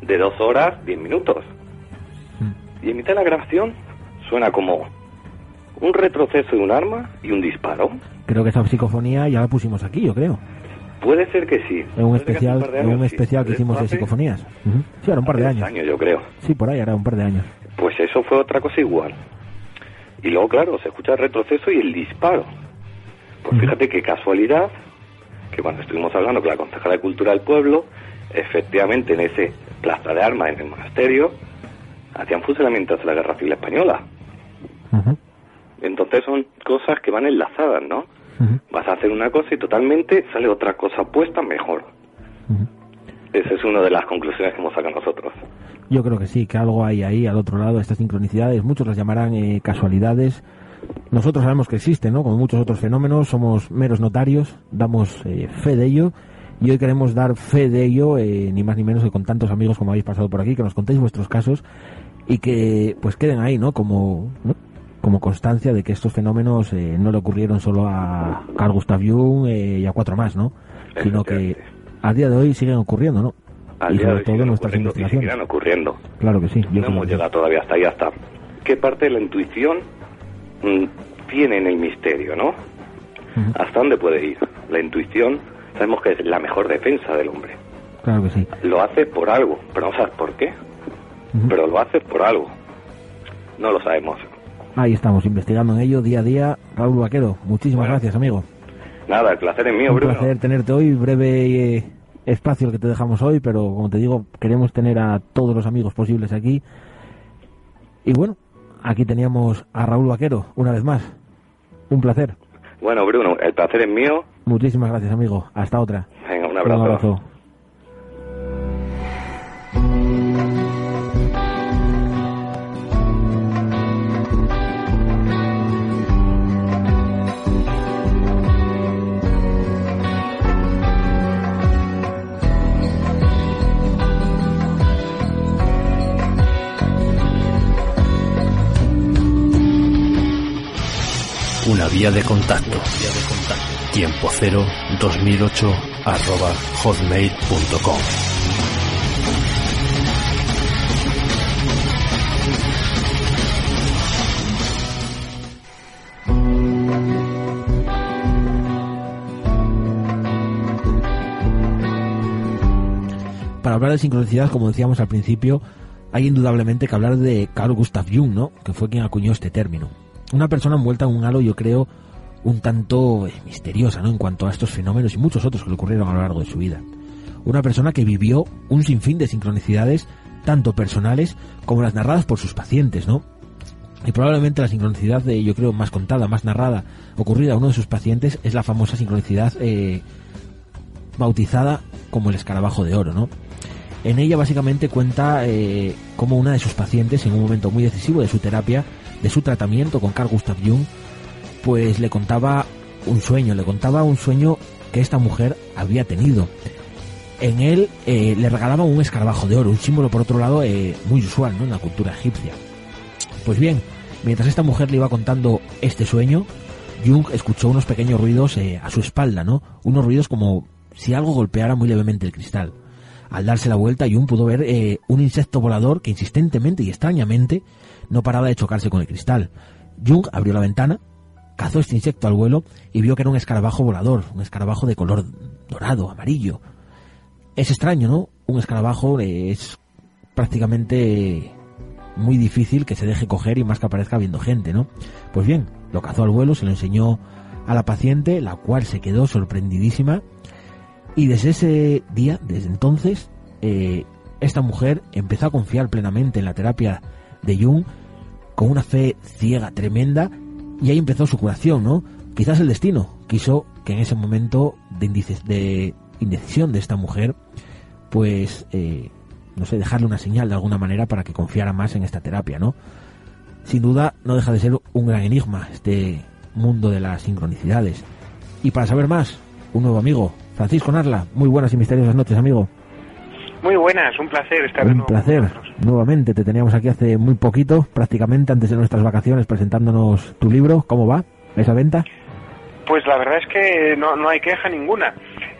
de dos horas, diez minutos. Y en mitad de la grabación suena como un retroceso de un arma y un disparo. Creo que esa psicofonía ya la pusimos aquí, yo creo. Puede ser que sí. En un especial, en un especial que hicimos de psicofonías. Sí, era un par de años. años. yo creo. Sí, por ahí, era un par de años. Pues eso fue otra cosa igual. Y luego, claro, se escucha el retroceso y el disparo. Pues fíjate qué casualidad que cuando estuvimos hablando con la concejala de Cultura del Pueblo, efectivamente en ese plaza de armas en el monasterio, hacían fusilamientos de la Guerra Civil Española. Entonces son cosas que van enlazadas, ¿no? Vas a hacer una cosa y totalmente sale otra cosa puesta mejor. Esa es una de las conclusiones que hemos sacado nosotros. Yo creo que sí, que algo hay ahí al otro lado, estas sincronicidades, muchos las llamarán eh, casualidades. Nosotros sabemos que existen, ¿no? Como muchos otros fenómenos, somos meros notarios, damos eh, fe de ello. Y hoy queremos dar fe de ello, eh, ni más ni menos que con tantos amigos como habéis pasado por aquí, que nos contéis vuestros casos y que pues queden ahí, ¿no? Como, como constancia de que estos fenómenos no le ocurrieron solo a Carl Gustav Jung y a cuatro más, ¿no? Sino que a día de hoy siguen ocurriendo, ¿no? Al y día sobre todo nuestras investigaciones. ocurriendo. Claro que sí. no hemos llegado todavía hasta ahí, hasta qué parte de la intuición mm, tiene en el misterio, ¿no? ¿Hasta dónde puede ir? La intuición sabemos que es la mejor defensa del hombre. Claro que sí. Lo hace por algo, pero no sabes por qué. Pero lo hace por algo. No lo sabemos. Ahí estamos, investigando en ello día a día. Raúl Vaquero, muchísimas gracias, amigo. Nada, el placer es mío, Un placer tenerte hoy, breve eh, espacio el que te dejamos hoy, pero como te digo, queremos tener a todos los amigos posibles aquí. Y bueno, aquí teníamos a Raúl Vaquero, una vez más. Un placer. Bueno, Bruno, el placer es mío. Muchísimas gracias, amigo. Hasta otra. Venga, un abrazo. Un abrazo. una vía de contacto. Tiempo cero 2008 arroba hotmail.com. Para hablar de sincronicidad, como decíamos al principio, hay indudablemente que hablar de Carl Gustav Jung, ¿no? que fue quien acuñó este término. Una persona envuelta en un halo, yo creo, un tanto eh, misteriosa, ¿no? En cuanto a estos fenómenos y muchos otros que le ocurrieron a lo largo de su vida. Una persona que vivió un sinfín de sincronicidades, tanto personales como las narradas por sus pacientes, ¿no? Y probablemente la sincronicidad, de, yo creo, más contada, más narrada, ocurrida a uno de sus pacientes, es la famosa sincronicidad eh, bautizada como el escarabajo de oro, ¿no? En ella básicamente cuenta eh, cómo una de sus pacientes, en un momento muy decisivo de su terapia, de su tratamiento con Carl Gustav Jung, pues le contaba un sueño, le contaba un sueño que esta mujer había tenido. En él eh, le regalaban un escarabajo de oro, un símbolo por otro lado eh, muy usual ¿no? en la cultura egipcia. Pues bien, mientras esta mujer le iba contando este sueño, Jung escuchó unos pequeños ruidos eh, a su espalda, ¿no? Unos ruidos como si algo golpeara muy levemente el cristal. Al darse la vuelta, Jung pudo ver eh, un insecto volador que insistentemente y extrañamente no paraba de chocarse con el cristal. Jung abrió la ventana, cazó este insecto al vuelo y vio que era un escarabajo volador, un escarabajo de color dorado, amarillo. Es extraño, ¿no? Un escarabajo es prácticamente muy difícil que se deje coger y más que aparezca viendo gente, ¿no? Pues bien, lo cazó al vuelo, se lo enseñó a la paciente, la cual se quedó sorprendidísima y desde ese día, desde entonces, eh, esta mujer empezó a confiar plenamente en la terapia de Jung con una fe ciega tremenda y ahí empezó su curación, ¿no? Quizás el destino quiso que en ese momento de, de indecisión de esta mujer, pues, eh, no sé, dejarle una señal de alguna manera para que confiara más en esta terapia, ¿no? Sin duda no deja de ser un gran enigma este mundo de las sincronicidades. Y para saber más, un nuevo amigo, Francisco Narla, muy buenas y misteriosas noches, amigo. Muy buenas, un placer estar Un placer, nuevamente. Te teníamos aquí hace muy poquito, prácticamente antes de nuestras vacaciones, presentándonos tu libro. ¿Cómo va esa venta? Pues la verdad es que no, no hay queja ninguna.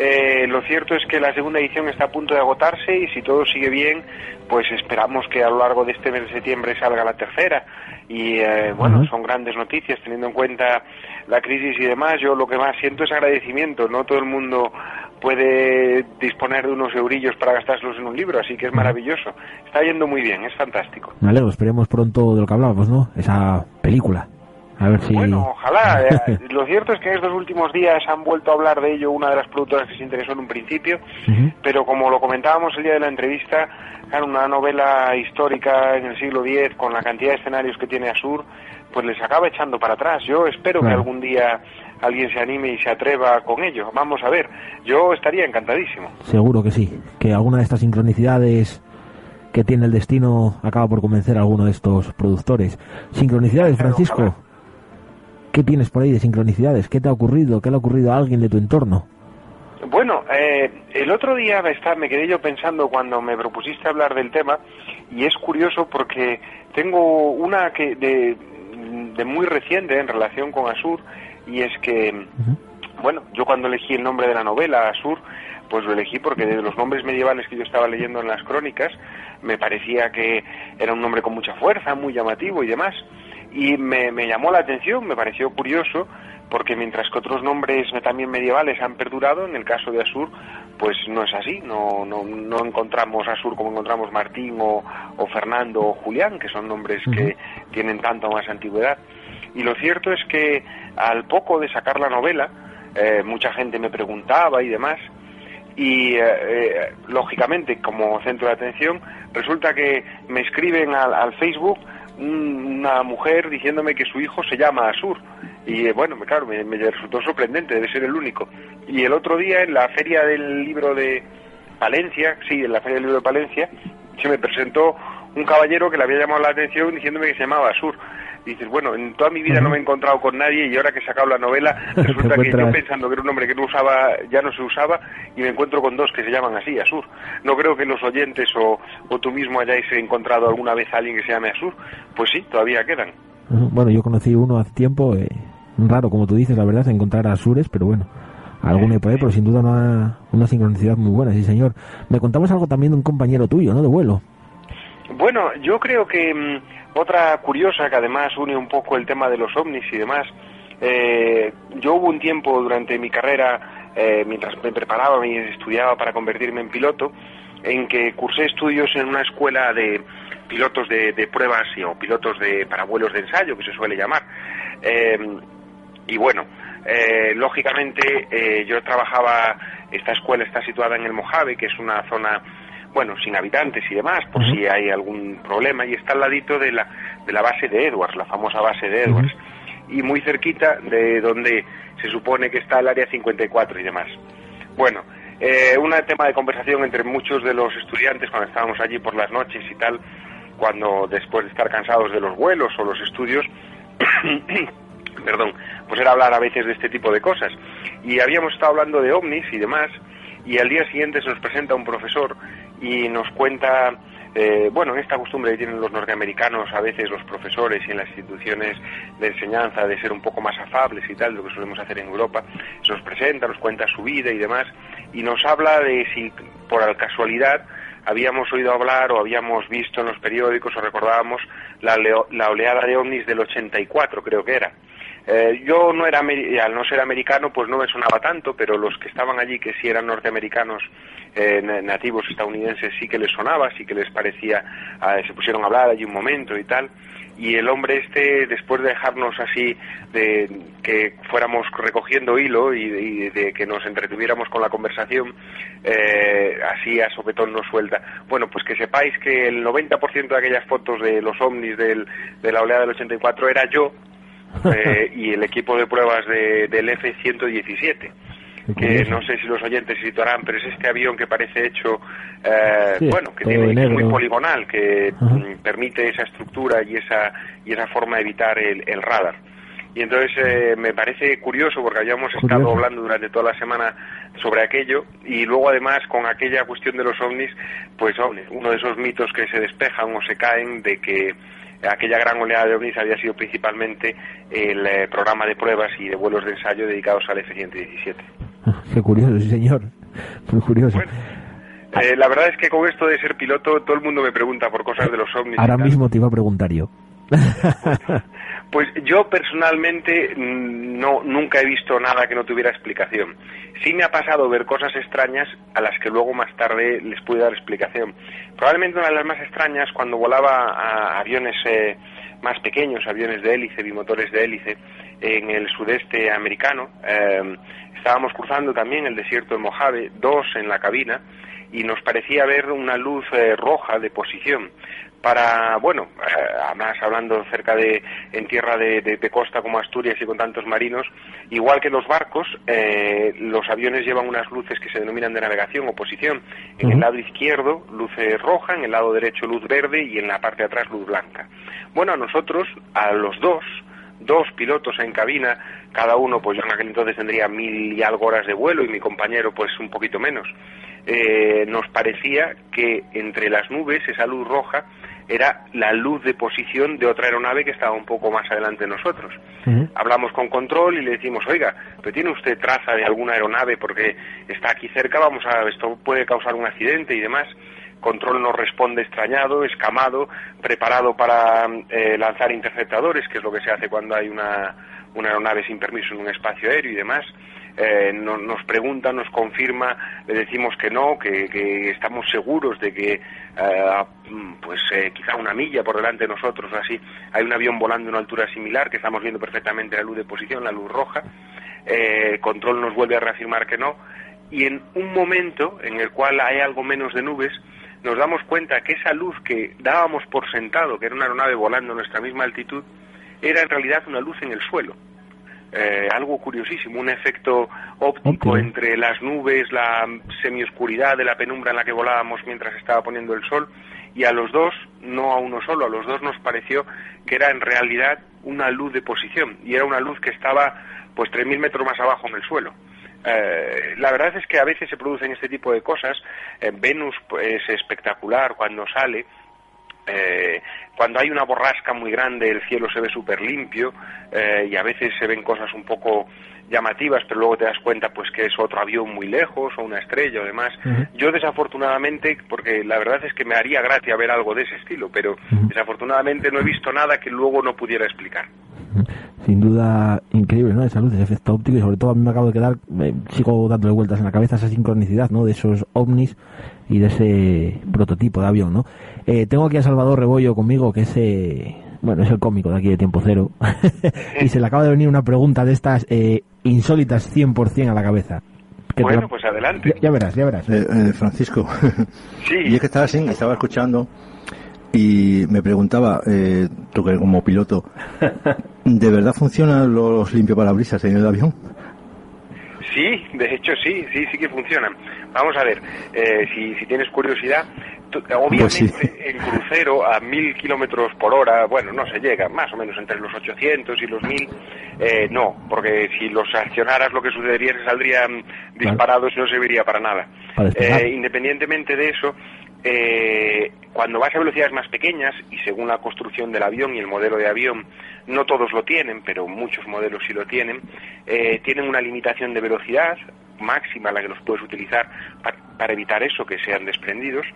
Eh, lo cierto es que la segunda edición está a punto de agotarse y si todo sigue bien, pues esperamos que a lo largo de este mes de septiembre salga la tercera. Y eh, bueno, son grandes noticias teniendo en cuenta la crisis y demás. Yo lo que más siento es agradecimiento. No todo el mundo puede disponer de unos eurillos para gastárselos en un libro, así que es maravilloso. Está yendo muy bien, es fantástico. Me alegro, esperemos pronto de lo que hablábamos, ¿no? Esa película. A ver si... Bueno, ojalá. Eh, lo cierto es que en estos últimos días han vuelto a hablar de ello una de las productoras que se interesó en un principio, pero como lo comentábamos el día de la entrevista, una novela histórica en el siglo X con la cantidad de escenarios que tiene Asur, pues les acaba echando para atrás. Yo espero que algún día alguien se anime y se atreva con ello. Vamos a ver, yo estaría encantadísimo. Seguro que sí, que alguna de estas sincronicidades que tiene el destino acaba por convencer a alguno de estos productores. Sincronicidades, Francisco. ¿Qué tienes por ahí de sincronicidades? ¿Qué te ha ocurrido? ¿Qué le ha ocurrido a alguien de tu entorno? Bueno, eh, el otro día me, está, me quedé yo pensando cuando me propusiste hablar del tema y es curioso porque tengo una que de, de muy reciente en relación con Asur y es que, bueno, yo cuando elegí el nombre de la novela, Asur, pues lo elegí porque de los nombres medievales que yo estaba leyendo en las crónicas me parecía que era un nombre con mucha fuerza, muy llamativo y demás y me, me, llamó la atención, me pareció curioso, porque mientras que otros nombres también medievales han perdurado, en el caso de Asur, pues no es así, no, no, no encontramos Asur como encontramos Martín o, o Fernando o Julián, que son nombres que tienen tanto más antigüedad. Y lo cierto es que al poco de sacar la novela, eh, mucha gente me preguntaba y demás, y eh, eh, lógicamente como centro de atención resulta que me escriben al, al Facebook una mujer diciéndome que su hijo se llama Asur. Y eh, bueno, claro, me, resultó sorprendente, debe ser el único. Y el otro día en la feria del libro de Palencia, sí, en la feria del libro de Palencia, se me presentó un caballero que le había llamado la atención diciéndome que se llamaba Asur dices, bueno, en toda mi vida no me he encontrado con nadie y ahora que he sacado la novela, <laughs> resulta que yo pensando que era un nombre que no usaba, ya no se usaba, y me encuentro con dos que se llaman así, Asur. No creo que los oyentes o, o tú mismo hayáis encontrado alguna vez a alguien que se llame Asur. Pues sí, todavía quedan. Bueno, yo conocí uno hace tiempo, eh, raro, como tú dices, la verdad, encontrar a Asures, pero bueno. Alguna por ahí, pero sin duda una, una sincronicidad muy buena, sí señor. Me contabas algo también de un compañero tuyo, ¿no? De vuelo. Bueno, yo creo que mm, otra curiosa que además une un poco el tema de los ovnis y demás, eh, yo hubo un tiempo durante mi carrera, eh, mientras me preparaba y estudiaba para convertirme en piloto, en que cursé estudios en una escuela de pilotos de, pruebas o pilotos de para vuelos de ensayo, que se suele llamar. Eh, y bueno, eh, lógicamente eh, yo trabajaba, esta escuela está situada en el Mojave, que es una zona, bueno, sin habitantes y demás, por si hay algún problema, y está al ladito de la, de la base de Edwards, la famosa base de Edwards, y muy cerquita de donde se supone que está el área 54 y demás. Bueno, eh, un tema de conversación entre muchos de los estudiantes cuando estábamos allí por las noches y tal, cuando después de estar cansados de los vuelos o los estudios, <coughs> perdón, pues era hablar a veces de este tipo de cosas. Y habíamos estado hablando de ovnis y demás, y al día siguiente se nos presenta un profesor y nos cuenta, eh, bueno, esta costumbre que tienen los norteamericanos, a veces los profesores y en las instituciones de enseñanza, de ser un poco más afables y tal, lo que solemos hacer en Europa, se nos presenta, nos cuenta su vida y demás, y nos habla de si por casualidad habíamos oído hablar o habíamos visto en los periódicos o recordábamos la, la oleada de ovnis del 84, creo que era. Eh, yo no era, al no ser americano, pues no me sonaba tanto, pero los que estaban allí, que sí eran norteamericanos, eh, nativos estadounidenses, sí que les sonaba, sí que les parecía, ah, se pusieron a hablar allí un momento y tal. Y el hombre este, después de dejarnos así, de que fuéramos recogiendo hilo y, de que nos entretuviéramos con la conversación, eh, así a sopetón nos suelta. Bueno, pues que sepáis que el 90% de aquellas fotos de los ovnis del, de la oleada del 84 era yo, eh, y el equipo de pruebas de, del F-117 que no sé si los oyentes se situarán, pero es este avión que parece hecho, eh, bueno, que tiene, muy poligonal, que mm, permite esa estructura y esa, y esa forma de evitar el, radar. Y entonces eh, me parece curioso porque habíamos estado hablando durante toda la semana sobre aquello y luego además con aquella cuestión de los ovnis, pues uno de esos mitos que se despejan o se caen de que aquella gran oleada de ovnis había sido principalmente el eh, programa de pruebas y de vuelos de ensayo dedicados al F-117. Qué curioso, sí señor. Muy curioso. Eh, la verdad es que con esto de ser piloto todo el mundo me pregunta por cosas de los ovnis. Ahora mismo te iba a preguntar yo. <laughs> Pues yo personalmente mm, no nunca he visto nada que no tuviera explicación. Sí me ha pasado ver cosas extrañas a las que luego más tarde les pude dar explicación. Probablemente una de las más extrañas cuando volaba aviones eh, más pequeños, aviones de hélice, bimotores de hélice, en el sudeste americano. Eh, estábamos cruzando también el desierto de Mojave, dos en la cabina, y nos parecía ver una luz eh, roja de posición para, bueno, eh, además hablando cerca de, en tierra de, costa como Asturias y con tantos marinos, igual que los barcos, eh, los aviones llevan unas luces que se denominan de navegación o posición. En el lado izquierdo, luz roja, en el lado derecho, luz verde y en la parte de atrás, luz blanca. Bueno, a nosotros, a los dos, dos pilotos en cabina, cada uno, pues yo en aquel entonces tendría mil y algo horas de vuelo y mi compañero, pues un poquito menos. Eh, nos parecía que entre las nubes, esa luz roja, era la luz de posición de otra aeronave que estaba un poco más adelante de nosotros. Hablamos con control y le decimos, oiga, ¿pero tiene usted traza de alguna aeronave porque está aquí cerca? Vamos a, esto puede causar un accidente y demás. Control nos responde extrañado, escamado, preparado para eh, lanzar interceptadores, que es lo que se hace cuando hay una, una aeronave sin permiso en un espacio aéreo y demás. Eh, nos pregunta, nos confirma, le decimos que no, que, estamos seguros de que, eh, pues eh, quizá una milla por delante de nosotros, así, hay un avión volando a una altura similar, que estamos viendo perfectamente la luz de posición, la luz roja. control nos vuelve a reafirmar que no. Y en un momento en el cual hay algo menos de nubes, nos damos cuenta que esa luz que dábamos por sentado, que era una aeronave volando a nuestra misma altitud, era en realidad una luz en el suelo. Eh, algo curiosísimo, un efecto óptico entre las nubes, la semioscuridad de la penumbra en la que volábamos mientras estaba poniendo el sol, y a los dos, no a uno solo, a los dos nos pareció que era en realidad una luz de posición, y era una luz que estaba pues 3.000 metros más abajo en el suelo. Eh, la verdad es que a veces se producen este tipo de cosas. Venus es espectacular cuando sale, eh, cuando hay una borrasca muy grande el cielo se ve súper limpio eh, y a veces se ven cosas un poco llamativas, pero luego te das cuenta pues que es otro avión muy lejos o una estrella o demás. Yo desafortunadamente, porque la verdad es que me haría gracia ver algo de ese estilo, pero desafortunadamente no he visto nada que luego no pudiera explicar. sin duda increíble, ¿no? Esa luz, ese efecto óptico y sobre todo a mí me acabo de quedar, sigo dándole vueltas en la cabeza esa sincronicidad, ¿no? De esos ovnis y de ese prototipo de avión, ¿no? Eh, tengo aquí a Salvador Rebollo conmigo, que es, eh, bueno, es el cómico de aquí de Tiempo Cero, <laughs> y se le acaba de venir una pregunta de estas eh, insólitas 100% a la cabeza. Que Bueno, la- pues adelante. ya, ya verás, ya verás. Eh, eh, Francisco, <laughs> Sí. y es que estaba así, estaba escuchando y me preguntaba, eh, tú que como piloto, <laughs> ¿de verdad funcionan los limpiaparabrisas en el avión? Sí, de hecho sí, sí, sí que funcionan. Vamos a ver, eh, si, si tienes curiosidad, tú- obviamente Pues sí. en crucero a mil kilómetros por hora, bueno, no se llega, más o menos entre los 800 y los 1000, eh, no, porque si los accionaras lo que sucedería es que saldrían disparados y no serviría para nada. Eh, independientemente de eso, eh, cuando vas a velocidades más pequeñas y según la construcción del avión y el modelo de avión, no todos lo tienen, pero muchos modelos sí lo tienen, eh, tienen una limitación de velocidad máxima a la que los puedes utilizar pa- para evitar eso, que sean desprendidos,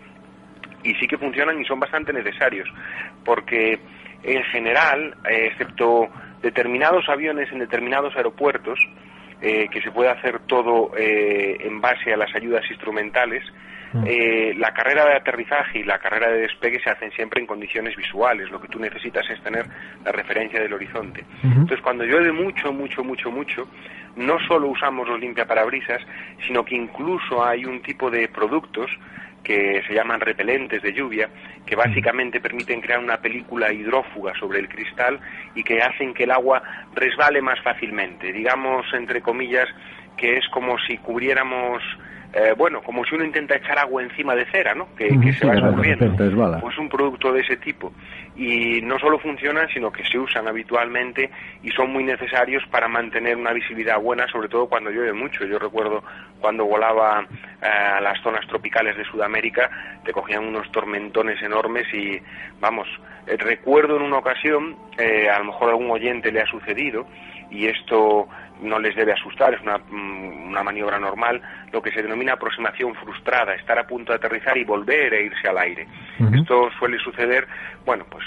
y sí que funcionan y son bastante necesarios, porque en general, eh, excepto determinados aviones en determinados aeropuertos, eh, que se puede hacer todo eh, en base a las ayudas instrumentales, eh, la carrera de aterrizaje y la carrera de despegue se hacen siempre en condiciones visuales. Lo que tú necesitas es tener la referencia del horizonte. Entonces, cuando llueve mucho, mucho, mucho, mucho, no solo usamos los limpiaparabrisas, sino que incluso hay un tipo de productos que se llaman repelentes de lluvia, que básicamente permiten crear una película hidrófuga sobre el cristal y que hacen que el agua resbale más fácilmente. Digamos, entre comillas, que es como si cubriéramos, eh, bueno, como si uno intenta echar agua encima de cera, ¿no? Que, que se va escurriendo. Pues un producto de ese tipo. Y no solo funcionan, sino que se usan habitualmente y son muy necesarios para mantener una visibilidad buena, sobre todo cuando llueve mucho. Yo recuerdo cuando volaba eh, a las zonas tropicales de Sudamérica, te cogían unos tormentones enormes y, vamos, eh, recuerdo en una ocasión, eh, a lo mejor a algún oyente le ha sucedido, y esto no les debe asustar, es una, mm, una maniobra normal, lo que se denomina aproximación frustrada, estar a punto de aterrizar y volver a irse al aire. Esto suele suceder, bueno, pues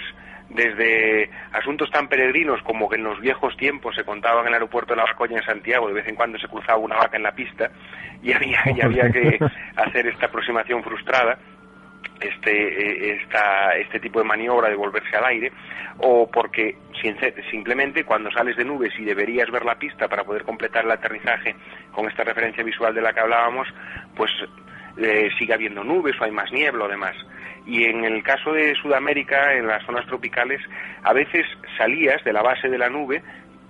desde asuntos tan peregrinos como que en los viejos tiempos se contaba en el aeropuerto de La Bacoña en Santiago, de vez en cuando se cruzaba una vaca en la pista y había, y había que <laughs> hacer esta aproximación frustrada este eh, esta, este tipo de maniobra de volverse al aire o porque simplemente cuando sales de nubes y deberías ver la pista para poder completar el aterrizaje con esta referencia visual de la que hablábamos pues eh, sigue habiendo nubes o hay más niebla o demás. Y en el caso de Sudamérica en las zonas tropicales a veces salías de la base de la nube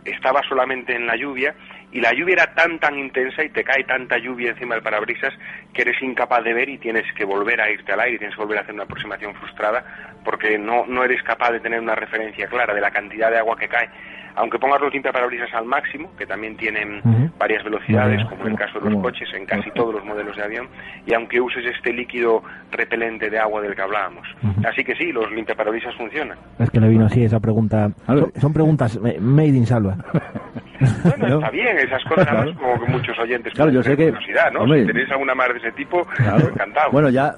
estaba solamente en la lluvia y la lluvia era tan tan intensa y te cae tanta lluvia encima del parabrisas que eres incapaz de ver y tienes que volver a irte al aire, tienes que volver a hacer una aproximación frustrada porque no, no eres capaz de tener una referencia clara de la cantidad de agua que cae. Aunque pongas los limpiaparabrisas al máximo, que también tienen varias velocidades, como en el caso de los coches, en casi todos los modelos de avión, y aunque uses este líquido repelente de agua del que hablábamos. Así que sí, los limpiaparabrisas funcionan. Es que le vino así esa pregunta. Son, preguntas made in salva. <laughs> Bueno, ¿No? está bien, esas cosas Claro. como que muchos oyentes Claro, yo sé que- curiosidad, ¿no? hombre. si tenéis alguna más de ese tipo, Claro. encantado. Bueno, ya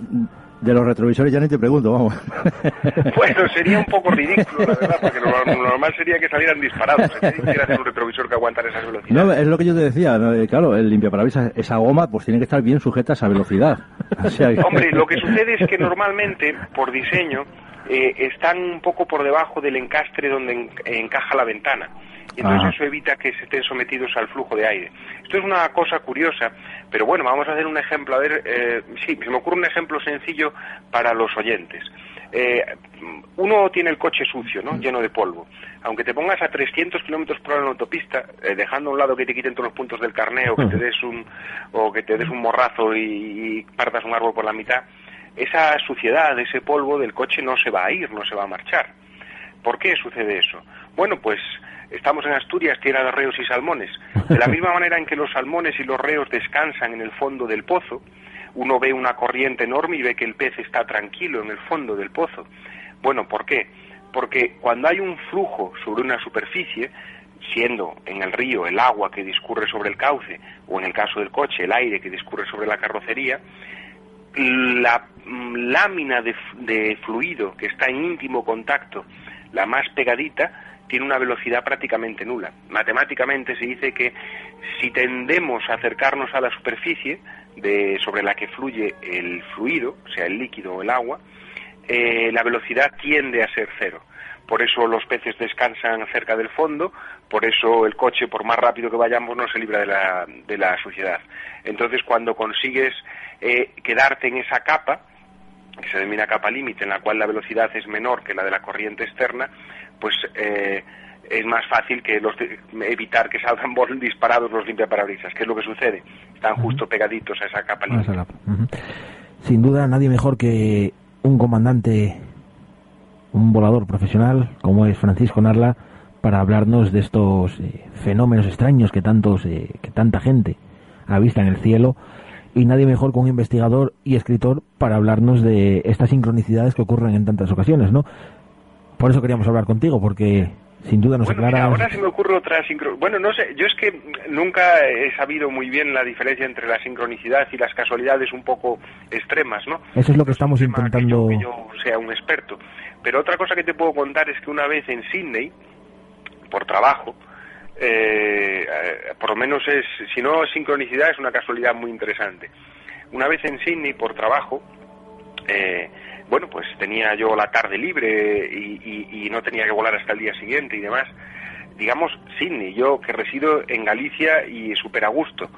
de los retrovisores ya ni te pregunto, vamos. <laughs> Bueno, sería un poco ridículo, la verdad, porque lo, normal sería que salieran disparados. Si hacer un retrovisor que aguantara esas velocidades. No, es lo que yo te decía. Eh, claro, el limpiaparabrisas, esa goma, pues tiene que estar bien sujeta a esa velocidad. O sea, que- <laughs> Hombre, lo que sucede es que normalmente, por diseño, eh, están un poco por debajo del encastre donde en- encaja la ventana. Y entonces Ah. eso evita que se estén sometidos al flujo de aire. Esto es una cosa curiosa, pero bueno, vamos a hacer un ejemplo. A ver, eh, sí, se me ocurre un ejemplo sencillo para los oyentes. Eh, uno tiene el coche sucio, ¿no? Lleno de polvo. Aunque te pongas a 300 kilómetros por hora en la autopista, eh, dejando a un lado que te quiten todos los puntos del carneo, que te des un, o que te des un morrazo y, y partas un árbol por la mitad, esa suciedad, ese polvo del coche no se va a ir, no se va a marchar. ¿Por qué sucede eso? Bueno, pues estamos en Asturias, tierra de reos y salmones. De la misma manera en que los salmones y los reos descansan en el fondo del pozo, uno ve una corriente enorme y ve que el pez está tranquilo en el fondo del pozo. Bueno, ¿por qué? Porque cuando hay un flujo sobre una superficie, siendo en el río el agua que discurre sobre el cauce, o en el caso del coche el aire que discurre sobre la carrocería, la mm, lámina de, de fluido que está en íntimo contacto, la más pegadita, tiene una velocidad prácticamente nula. Matemáticamente se dice que si tendemos a acercarnos a la superficie de, sobre la que fluye el fluido, sea el líquido o el agua, eh, la velocidad tiende a ser cero. Por eso los peces descansan cerca del fondo, por eso el coche, por más rápido que vayamos, no se libra de la, de la suciedad. Entonces, cuando consigues eh, quedarte en esa capa, que se denomina capa límite, en la cual la velocidad es menor que la de la corriente externa, pues eh, es más fácil que los evitar que salgan <laughs> disparados los limpiaparabrisas. ¿Qué es lo que sucede? Están justo pegaditos a esa capa límite. Sin duda, nadie mejor que un comandante, un volador profesional como es Francisco Narla, para hablarnos de estos eh, fenómenos extraños que tantos, eh, que tanta gente ha visto en el cielo y nadie mejor que un investigador y escritor para hablarnos de estas sincronicidades que ocurren en tantas ocasiones, ¿no? Por eso queríamos hablar contigo, porque sin duda nos bueno, ahora se me ocurre otra sincronicidad. Bueno, no sé, yo es que nunca he sabido muy bien la diferencia entre la sincronicidad y las casualidades un poco extremas, ¿no? Eso es lo que estamos intentando... Que yo, sea un experto. Pero otra cosa que te puedo contar es que una vez en Sydney, por trabajo, eh, por lo menos es, si no sincronicidad, es una casualidad muy interesante. Una vez en Sydney, por trabajo, eh, bueno, pues tenía yo la tarde libre y, no tenía que volar hasta el día siguiente y demás. Digamos, Sydney, yo que resido en Galicia y súper a gusto.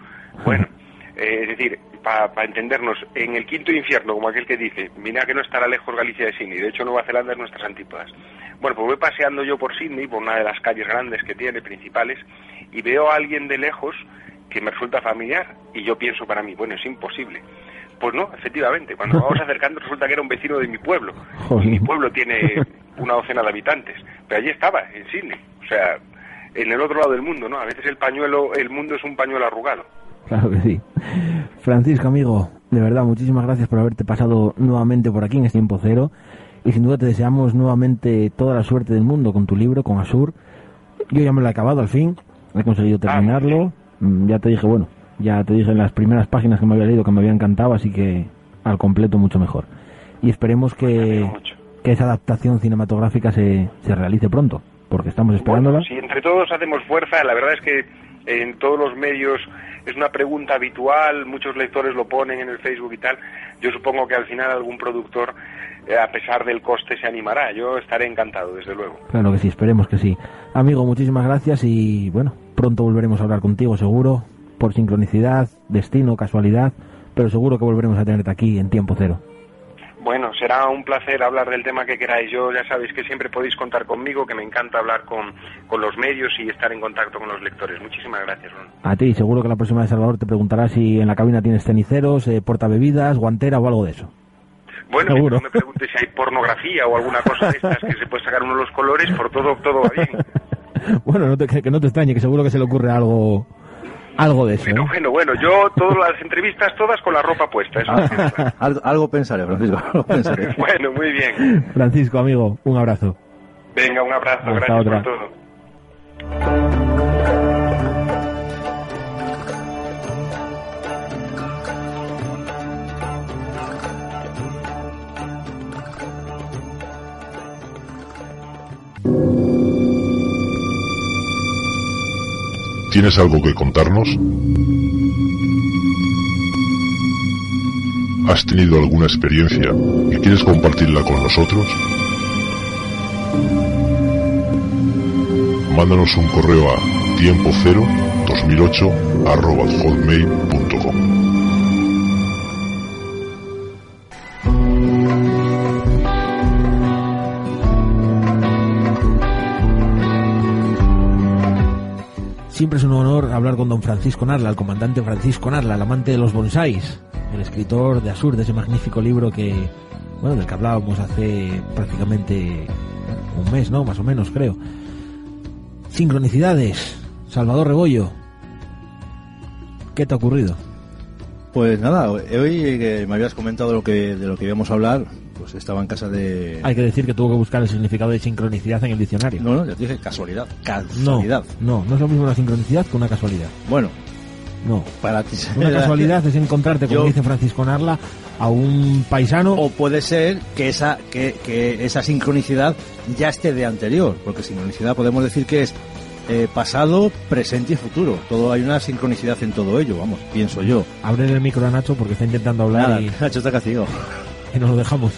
Bueno, eh, es decir, para entendernos, en el quinto infierno, como aquel que dice, mira que no estará lejos Galicia de Sydney, de hecho Nueva Zelanda es nuestras antípodas. Bueno, pues voy paseando yo por Sydney, por una de las calles grandes que tiene, principales, y veo a alguien de lejos que me resulta familiar, y yo pienso para mí, bueno, es imposible. Pues no, efectivamente, cuando vamos acercando resulta que era un vecino de mi pueblo. Y mi pueblo tiene una docena de habitantes. Pero allí estaba, en Sydney. O sea, en el otro lado del mundo, ¿no? A veces el pañuelo, el mundo es un pañuelo arrugado. Claro que sí. Francisco, amigo, de verdad, muchísimas gracias por haberte pasado nuevamente por aquí en este tiempo cero. Y sin duda te deseamos nuevamente toda la suerte del mundo con tu libro, con Asur. Yo ya me lo he acabado al fin, he conseguido ah, terminarlo. Mm, ya te dije, bueno, ya te dije en las primeras páginas que me había leído que me había encantado, así que al completo mucho mejor. Y esperemos que, que esa adaptación cinematográfica se, se realice pronto, porque estamos esperándola. si entre todos hacemos fuerza, la verdad es que en todos los medios es una pregunta habitual, muchos lectores lo ponen en el Facebook y tal. Yo supongo que al final algún productor, eh, a pesar del coste, se animará. Yo estaré encantado, desde luego. Claro que sí, esperemos que sí. Amigo, muchísimas gracias y bueno, pronto volveremos a hablar contigo, seguro por sincronicidad, destino, casualidad, pero seguro que volveremos a tenerte aquí en tiempo cero. Bueno, será un placer hablar del tema que queráis. Yo ya sabéis que siempre podéis contar conmigo, que me encanta hablar con, los medios y estar en contacto con los lectores. Muchísimas gracias, Ron. A ti, seguro que la próxima de Salvador te preguntará si en la cabina tienes ceniceros, eh, porta bebidas, guantera o algo de eso. Bueno, no me preguntes si hay pornografía o alguna cosa de estas que se puede sacar uno de los colores, por todo, todo va bien. <laughs> bueno, que no te extrañe, que seguro que se le ocurre algo algo de eso. Bueno, bueno, bueno, yo todas las entrevistas, todas con la ropa puesta. Ah, <laughs> algo, pensaré, Francisco. <laughs> <laughs> bueno, muy bien. Francisco, amigo, un abrazo. Venga, un abrazo, gracias por todo. ¿Tienes algo que contarnos? ¿Has tenido alguna experiencia y quieres compartirla con nosotros? Mándanos un correo a tiempo 2008 arroba Siempre es un honor hablar con don Francisco Narla, el comandante Francisco Narla, el amante de los bonsáis, el escritor de Asur, de ese magnífico libro que, bueno, del que hablábamos hace prácticamente un mes, ¿no? Más o menos, creo. Sincronicidades. Salvador Rebollo. ¿Qué te ha ocurrido? Pues nada, hoy que me habías comentado lo que, de lo que íbamos a hablar, pues estaba en casa de... Hay que decir que tuvo que buscar el significado de sincronicidad en el diccionario. No, no, ya te dije casualidad. Casualidad. No, no, no es lo mismo una sincronicidad que una casualidad. Bueno, No. Para ti Una casualidad es encontrarte, como Yo- dice Francisco Narla, a un paisano. O puede ser que esa, que, que esa sincronicidad ya esté de anterior, porque sincronicidad podemos decir que es eh, pasado, presente y futuro. Todo hay una sincronicidad en todo ello, vamos, pienso yo. Abre el micro a Nacho porque está intentando hablar Nada, y, <laughs> Nacho está castigo. Nos lo dejamos.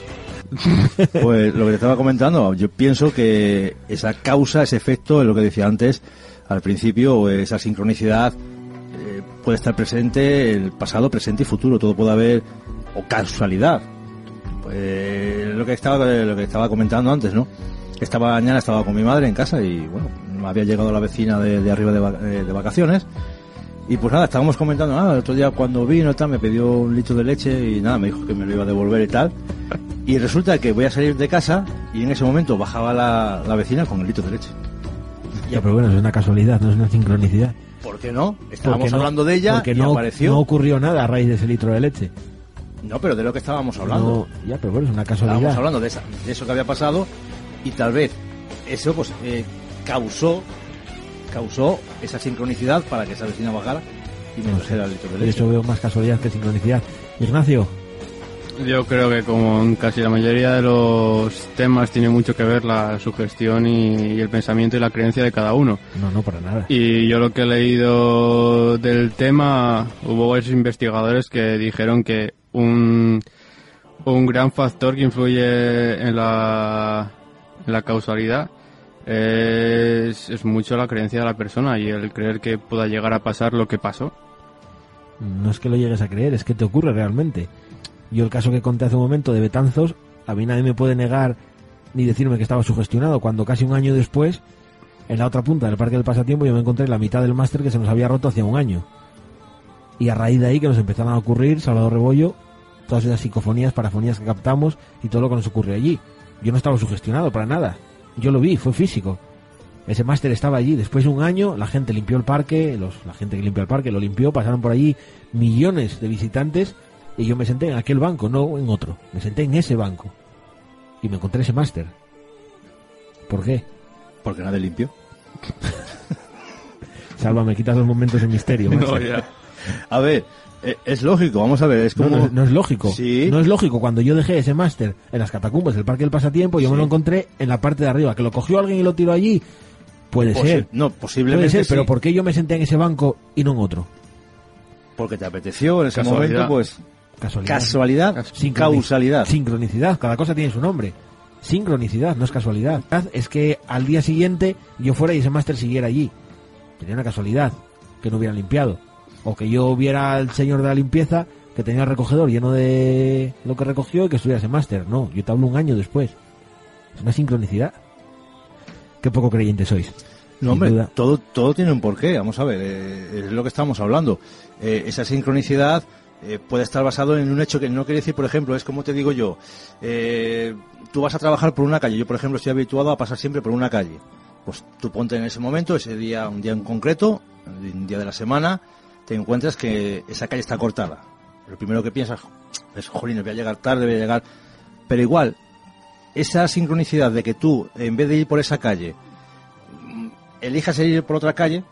Pues lo que te estaba comentando, yo pienso que esa causa, ese efecto, es lo que decía antes al principio, esa sincronicidad eh, puede estar presente el pasado, presente y futuro, todo puede haber, o casualidad. Pues lo que estaba, lo que estaba comentando antes, ¿no? Esta mañana estaba con mi madre en casa y bueno, había llegado la vecina de, arriba de, eh, de vacaciones y pues nada, estábamos comentando, nada, el otro día cuando vino tal, me pidió un litro de leche y nada, me dijo que me lo iba a devolver y tal. Y resulta que voy a salir de casa y en ese momento bajaba la, la vecina con el litro de leche. Ya, pero bueno, es una casualidad, no es una sincronicidad. ¿Por qué no? Estábamos no- hablando de ella y no, apareció. no ocurrió nada a raíz de ese litro de leche. No, pero de lo que estábamos hablando. No, ya, pero bueno, es una Estábamos casualidad. hablando de, esa- de eso que había pasado y tal vez eso pues eh, causó causó esa sincronicidad para que esa vecina bajara y me No trajera el litro de De leche. hecho veo más casualidad que sincronicidad. Ignacio, Yo creo que como en casi la mayoría de los temas tiene mucho que ver la sugestión y, y el pensamiento y la creencia de cada uno. no, no, para nada. Y yo lo que he leído del tema, hubo varios investigadores que dijeron que un, un gran factor que influye en la, en la causalidad es, es mucho la creencia de la persona y el creer que pueda llegar a pasar lo que pasó. No es que lo llegues a creer, es que te ocurre realmente. Yo el caso que conté hace un momento de Betanzos, a mí nadie me puede negar ni decirme que estaba sugestionado, cuando casi un año después, en la otra punta del Parque del Pasatiempo, yo me encontré la mitad del máster que se nos había roto hacía un año. Y a raíz de ahí que nos empezaron a ocurrir, Salvador Rebollo, todas esas psicofonías, parafonías que captamos y todo lo que nos ocurrió allí. Yo no estaba sugestionado para nada. Yo lo vi, fue físico. Ese máster estaba allí. Después de un año, la gente limpió el parque, los, la gente que limpia el parque lo limpió, pasaron por allí millones de visitantes y yo me senté en aquel banco, no en otro. Me senté en ese banco y me encontré ese máster. ¿Por qué? Porque nadie limpió. <laughs> Salva, me quitas los momentos de misterio. <laughs> A ver, eh, es lógico, vamos a ver, es No, como... no, no es lógico. Sí. No es lógico. Cuando yo dejé ese máster en las catacumbas del Parque del Pasatiempo, yo me lo encontré en la parte de arriba. ¿Que lo cogió alguien y lo tiró allí? Puede Posi- ser. No, posiblemente Puede ser, sí, pero ¿por qué yo me senté en ese banco y no en otro? porque te apeteció en ese Casualidad. momento, pues... Casualidad. Casualidad, Sincroni- causalidad. Sincronicidad. Cada cosa tiene su nombre. Sincronicidad, no es casualidad. Es que al día siguiente yo fuera y ese máster siguiera allí. Sería una casualidad que no hubieran limpiado. O que yo viera al señor de la limpieza que tenía el recogedor lleno de lo que recogió y que estuviera ese máster. No, yo te hablo un año después. Es una sincronicidad. Qué poco creyentes sois. No, hombre, duda. todo, todo tiene un porqué. Vamos a ver, eh, es lo que estamos hablando. Eh, esa sincronicidad eh, puede estar basado en un hecho que no quiere decir, por ejemplo, es como te digo yo, eh, tú vas a trabajar por una calle. Yo, por ejemplo, estoy habituado a pasar siempre por una calle. Pues tú ponte en ese momento, ese día, un día en concreto, un día de la semana, te encuentras que esa calle está cortada. Lo primero que piensas es, jolín, voy a llegar tarde, voy a llegar... Pero igual, esa sincronicidad de que tú, en vez de ir por esa calle, mm, elijas ir por otra calle,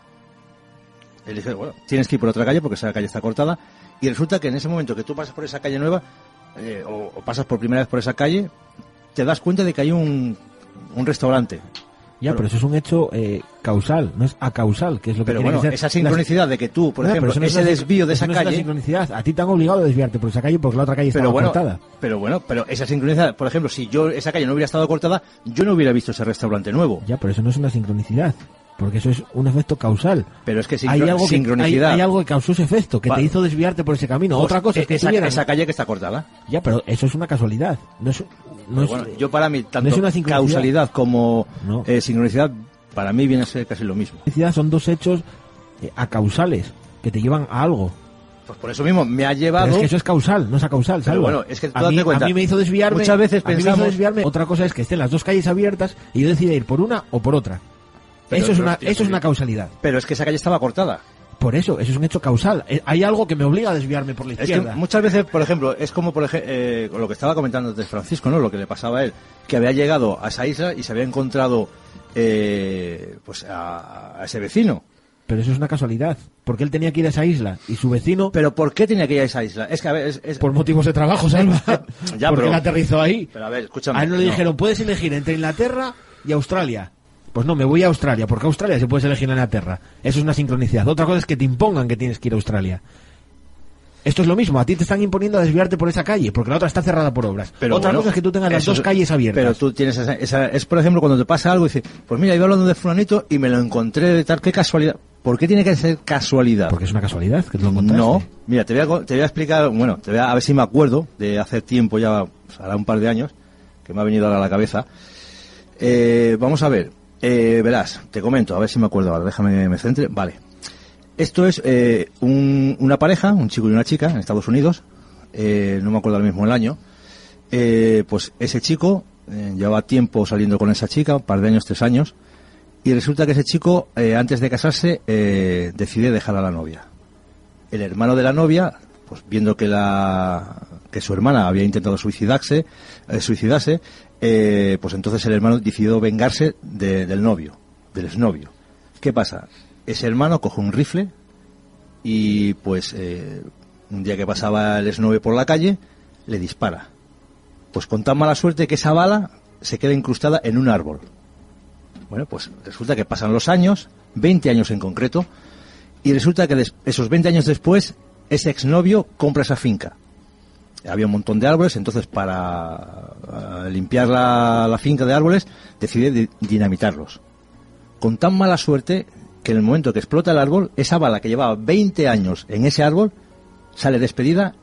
eliges, bueno, tienes que ir por otra calle porque esa calle está cortada, y resulta que en ese momento que tú pasas por esa calle nueva, eh, o, o pasas por primera vez por esa calle, te das cuenta de que hay un, un restaurante. Ya, pero, Pero- eso es un hecho eh, causal, no es acausal, que es lo que Pero tiene bueno, que ser. esa sincronicidad de que tú, por ejemplo, no ese desvío de esa no es calle, sincronicidad. A ti te han obligado a desviarte por esa calle porque la otra calle estaba bueno, cortada. pero bueno, pero esa sincronicidad, por ejemplo, si yo esa calle no hubiera estado cortada, yo no hubiera visto ese restaurante nuevo. Ya, pero eso no es una sincronicidad. Porque eso es un efecto causal. Pero es que hay, algo que, hay, sincronicidad. hay algo que causó ese efecto, que Va. te hizo desviarte por ese camino. Pues, Otra cosa es que esa, tuvieran- esa calle que está cortada. Ya, pero eso es una casualidad. No es, no es- Bueno, yo para mí, no tanto es una causalidad como No. eh, sincronicidad, para mí viene a ser casi lo mismo. sincronicidad son dos hechos eh, acausales que te llevan a algo. Pues por eso mismo me ha llevado... Pero es que eso es causal, no es acausal, Salva. bueno, es que a, mí, cuenta, a mí me hizo desviarme. muchas veces a mí me hizo pensamos- desviarme. Otra cosa es que estén las dos calles abiertas y yo decida ir por una o por otra. Pero, eso es una, eso es una causalidad. Pero es que esa calle estaba cortada. Por eso, eso es un hecho causal. Eh, Hay algo que me obliga a desviarme por la Es que izquierda. muchas veces, por ejemplo, es como por ejemplo, lo que estaba comentando antes Francisco, ¿no? Lo que le pasaba a él, que había llegado a esa isla y se había encontrado eh, pues a, a ese vecino. Pero eso es una casualidad. Porque él tenía que ir a esa isla y su vecino, Pero ¿por qué tenía que ir a esa isla? Es que, a ver, es... es- por motivos de trabajo, Salva, <laughs> Ya, <laughs> porque pero- él aterrizó ahí. Pero a ver, escúchame. A él no le dijeron, puedes elegir entre Inglaterra y Australia. Pues no, me voy a Australia, porque Australia se puedes elegir en Inglaterra. Eso es una sincronicidad. Otra cosa es que te impongan que tienes que ir a Australia. Esto es lo mismo, a ti te están imponiendo a desviarte por esa calle, porque la otra está cerrada por obras. Pero Otra bueno, cosa es que tú tengas las dos es- calles abiertas. Pero tú tienes esa, esa- Es, por ejemplo, cuando te pasa algo y dices, pues mira, iba hablando de fulanito y me lo encontré de tal, qué casualidad. ¿Por qué tiene que ser casualidad? Porque es una casualidad que te lo encontraste. No, mira, te voy, a, te voy a explicar, bueno, te voy a, a ver si me acuerdo de hace tiempo, ya pues, hará un par de años, que me ha venido ahora a la cabeza. Eh, vamos a ver, eh, verás, te comento, a ver si me acuerdo ahora, déjame me centre. Vale. Esto es eh, un- una pareja, un chico y una chica en Estados Unidos, eh, no me acuerdo ahora mismo el año. Eh, pues ese chico eh, llevaba tiempo saliendo con esa chica, un par de años, tres años, y resulta que ese chico, eh, antes de casarse, decide dejar a la novia. El hermano de la novia, pues viendo que la que su hermana había intentado suicidarse, eh, suicidarse, eh, pues entonces el hermano decidió vengarse de- del novio, del exnovio. ¿Qué pasa? Ese hermano coge un rifle y pues eh, un día que pasaba el exnovio por la calle, le dispara. Pues con tan mala suerte que esa bala se queda incrustada en un árbol. Bueno, pues resulta que pasan los años, 20 años en concreto, y resulta que esos 20 años después, ese exnovio compra esa finca. Había un montón de árboles, entonces para eh, limpiar la, la finca de árboles decide di- dinamitarlos. Con tan mala suerte que en el momento que explota el árbol, esa bala que llevaba 20 años en ese árbol sale despedida.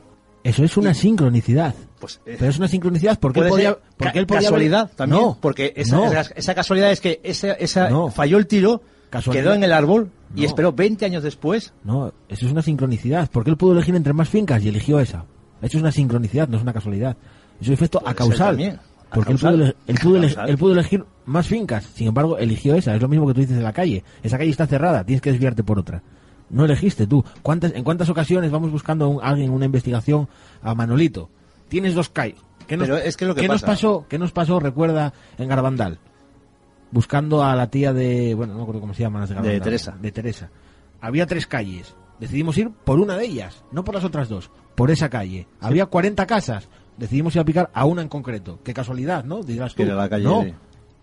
Eso es una sincronicidad. Pues, eh, Pero es una sincronicidad porque él podía, porque ca- él podía haber- casualidad también, No, porque esa, no. esa- esa casualidad es que esa, esa No. falló el tiro, Casualidad. quedó en el árbol y esperó 20 años después. No, eso es una sincronicidad, porque él pudo elegir entre más fincas y eligió esa. Eso es una sincronicidad, no es una casualidad. Es un efecto Puede a causal. ser también, a Porque él causal. pudo, él, pudo ele- causal. él pudo elegir más fincas, sin embargo, eligió esa. Es lo mismo que tú dices en la calle. Esa calle está cerrada, tienes que desviarte por otra. No elegiste tú. ¿Cuántas, ¿En cuántas ocasiones vamos buscando a un- alguien en una investigación a Manolito? Tienes dos calles. ¿Qué nos, Pero es que lo que ¿qué nos pasó? ¿Qué nos pasó? Recuerda en Garbandal. Buscando a la tía de, bueno, no me acuerdo cómo se llaman las de Garbandal. Teresa. De Teresa. Había tres calles. Decidimos ir por una de ellas, no por las otras dos, por esa calle. Había 40 casas. Decidimos ir a picar a una en concreto. Qué casualidad, ¿no? Dirás tú. Que era la calle no, de-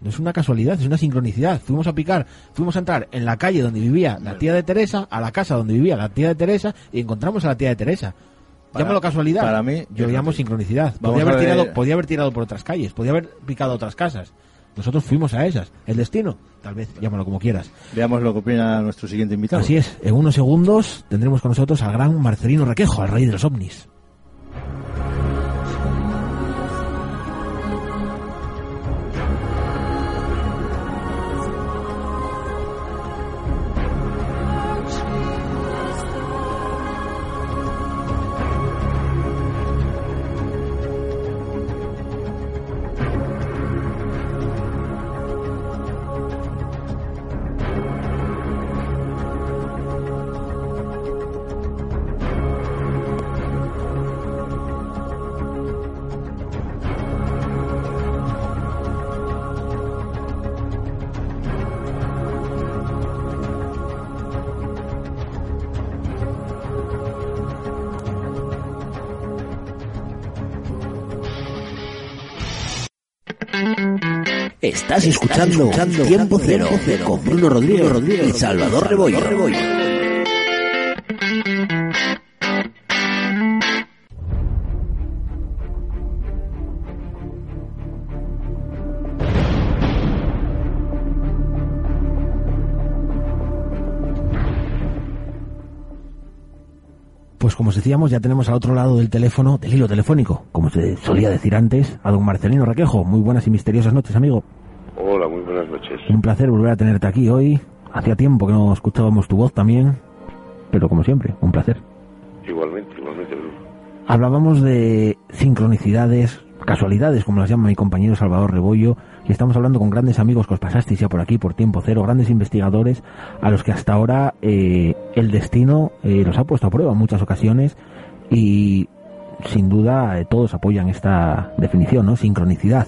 no es una casualidad, es una sincronicidad. Fuimos a picar, fuimos a entrar en la calle donde vivía la tía de Teresa, a la casa donde vivía la tía de Teresa y encontramos a la tía de Teresa. Para- Llámalo casualidad. para mí, yo yo llamo sincronicidad. Podía haber, ver- tirado, podía haber tirado por otras calles, podía haber picado a otras casas. Nosotros fuimos a esas. El destino, tal vez, llámalo como quieras. Veamos lo que opina nuestro siguiente invitado. Así es, en unos segundos tendremos con nosotros al gran Marcelino Requejo, al rey de los ovnis. Estás escuchando, Tiempo Cero, con Bruno Rodríguez, y Salvador Rebollo. Pues como os decíamos, ya tenemos al otro lado del teléfono, del hilo telefónico, como se solía decir antes, a don Marcelino Requejo. Muy buenas y misteriosas noches, amigo. Buenas noches. Un placer volver a tenerte aquí hoy. Hacía tiempo que no escuchábamos tu voz también, pero como siempre, un placer. Igualmente, igualmente, Bruno. Hablábamos de sincronicidades, casualidades, como las llama mi compañero Salvador Rebollo, y estamos hablando con grandes amigos que os pasasteis ya por aquí, por tiempo cero, grandes investigadores a los que hasta ahora eh, el destino eh, los ha puesto a prueba en muchas ocasiones y sin duda eh, todos apoyan esta definición, ¿no? Sincronicidad.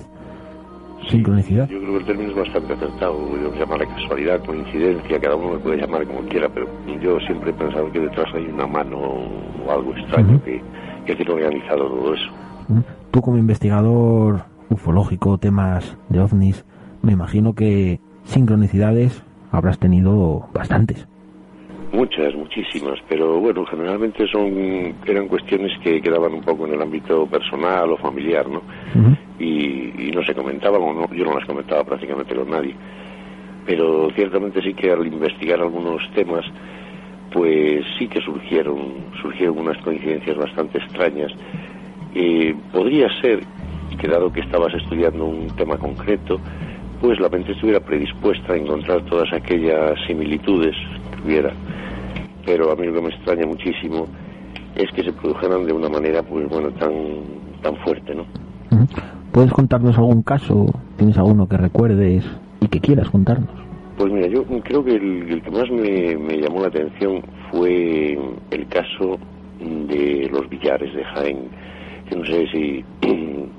Sincronicidad. Yo creo que el término es bastante acertado. Podemos llamarle casualidad, coincidencia, cada uno le puede llamar como quiera, pero yo siempre he pensado que detrás hay una mano o algo extraño que, que tiene organizado todo eso. Tú como investigador ufológico, temas de ovnis, me imagino que sincronicidades habrás tenido bastantes. Muchas, muchísimas, pero bueno, generalmente son eran cuestiones que quedaban un poco en el ámbito personal o familiar, ¿no? y, y no se comentaban, o no, yo no las comentaba prácticamente con nadie. Pero ciertamente sí que al investigar algunos temas, pues sí que surgieron, surgieron unas coincidencias bastante extrañas. Eh, podría ser que dado que estabas estudiando un tema concreto, pues la mente estuviera predispuesta a encontrar todas aquellas similitudes que hubiera. Pero a mí lo que me extraña muchísimo es que se produjeran de una manera, pues bueno, tan, tan fuerte, ¿no? ¿Puedes contarnos algún caso? ¿Tienes alguno que recuerdes y que quieras contarnos? Pues mira, yo creo que el, el que más me, me, llamó la atención fue el caso de los billares de Jaén, que no sé si <clears throat>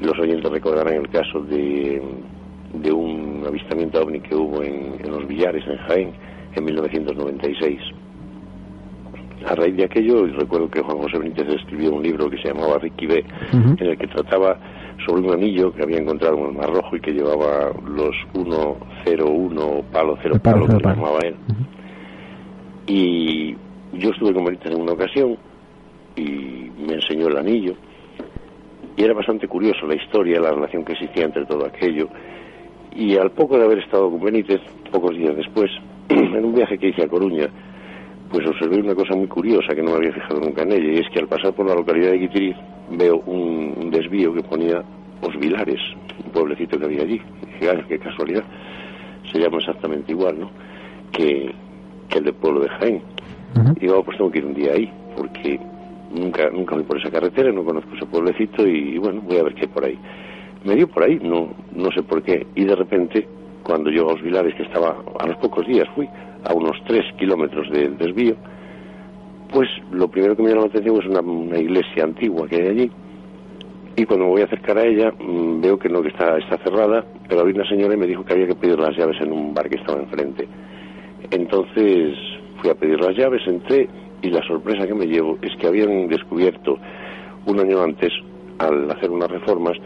los oyentes recordarán el caso de, de un avistamiento ovni que hubo en, en los billares en Jaén en 1996. A raíz de aquello, recuerdo que Juan José Benítez escribió un libro que se llamaba Ricky B, uh -huh. en el que trataba sobre un anillo que había encontrado en el Mar Rojo y que llevaba los 101 palo, cero palo, palo, que palo. llamaba él. Uh -huh. Y yo estuve con Benítez en una ocasión y me enseñó el anillo. Y era bastante curioso la historia, la relación que existía entre todo aquello. Y al poco de haber estado con Benítez, pocos días después, <clears throat> en un viaje que hice a Coruña, pues observé una cosa muy curiosa que no me había fijado nunca en ella, y es que al pasar por la localidad de Guitiriz veo un, un desvío que ponía Os Vilares, un pueblecito que había allí. Y dije, ay, qué casualidad. Se llama exactamente igual, ¿no? Que, que el del pueblo de Jaén. Uh -huh. Y digo, oh, pues tengo que ir un día ahí, porque nunca nunca voy por esa carretera, no conozco ese pueblecito y bueno, voy a ver qué hay por ahí. Me dio por ahí, no, no sé por qué, y de repente, cuando yo a Os Vilares, que estaba a los pocos días, fui a unos tres kilómetros del desvío, pues lo primero que me llamó la atención es una, iglesia antigua que hay allí. Y cuando me voy a acercar a ella, mmm, veo que no, que está, está cerrada, pero había una señora y me dijo que había que pedir las llaves en un bar que estaba enfrente. Entonces fui a pedir las llaves, entré y la sorpresa que me llevo es que habían descubierto un año antes, al hacer unas reformas,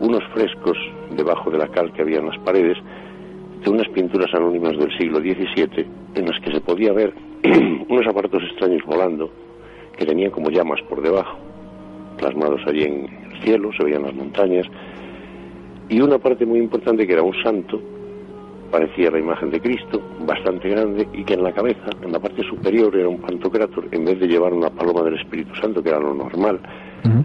unos frescos debajo de la cal que había en las paredes de unas pinturas anónimas del siglo XVII en las que se podía ver <clears throat> unos aparatos extraños volando que tenían como llamas por debajo, plasmados allí en el cielo, se veían las montañas, y una parte muy importante que era un santo, parecía la imagen de Cristo, bastante grande, y que en la cabeza, en la parte superior, era un pantocrátor, en vez de llevar una paloma del Espíritu Santo, que era lo normal,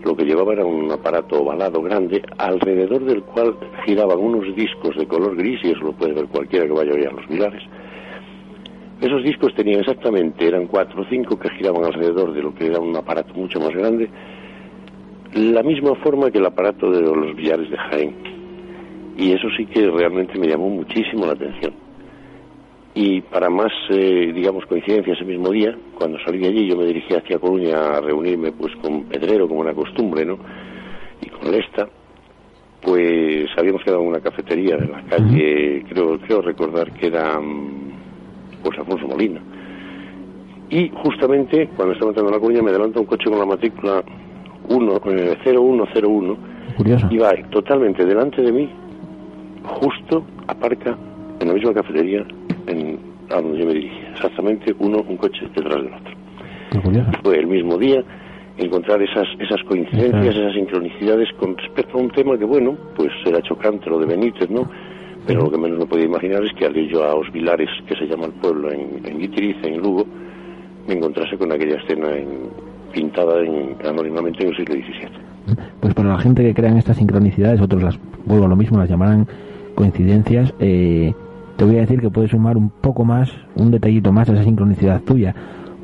lo que llevaba era un aparato ovalado grande, alrededor del cual giraban unos discos de color gris, y eso lo puede ver cualquiera que vaya a, a los Vilares, esos discos tenían exactamente, eran cuatro o cinco que giraban alrededor de lo que era un aparato mucho más grande, la misma forma que el aparato de los billares de Jaén. Y eso sí que realmente me llamó muchísimo la atención. Y para más, eh, digamos, coincidencia ese mismo día, cuando salí de allí, yo me dirigí hacia Coruña a reunirme pues con Pedrero, como una costumbre, ¿no? Y con Lesta, pues habíamos quedado en una cafetería de la calle, creo, creo recordar que era pues Alfonso Molina. Y justamente cuando estaba entrando a la Coruña me adelanta un coche con la matrícula 1, 0101. Curioso. Y va totalmente delante de mí, justo aparca en la misma cafetería en, a donde yo me dirigía. Exactamente uno, un coche detrás del otro. Fue el mismo día encontrar esas esas coincidencias, esas sincronicidades con respecto a un tema que, bueno, pues era chocante lo de Benítez, ¿no? pero lo que menos me podía imaginar es que al ir yo a Os Vilares, que se llama el pueblo, en, en Guitiriz, en Lugo, me encontrase con aquella escena en, pintada en, anónimamente en el siglo XVII. Pues para la gente que crea en estas sincronicidades, otros las, vuelvo a lo mismo, las llamarán coincidencias, eh, te voy a decir que puedes sumar un poco más, un detallito más a esa sincronicidad tuya,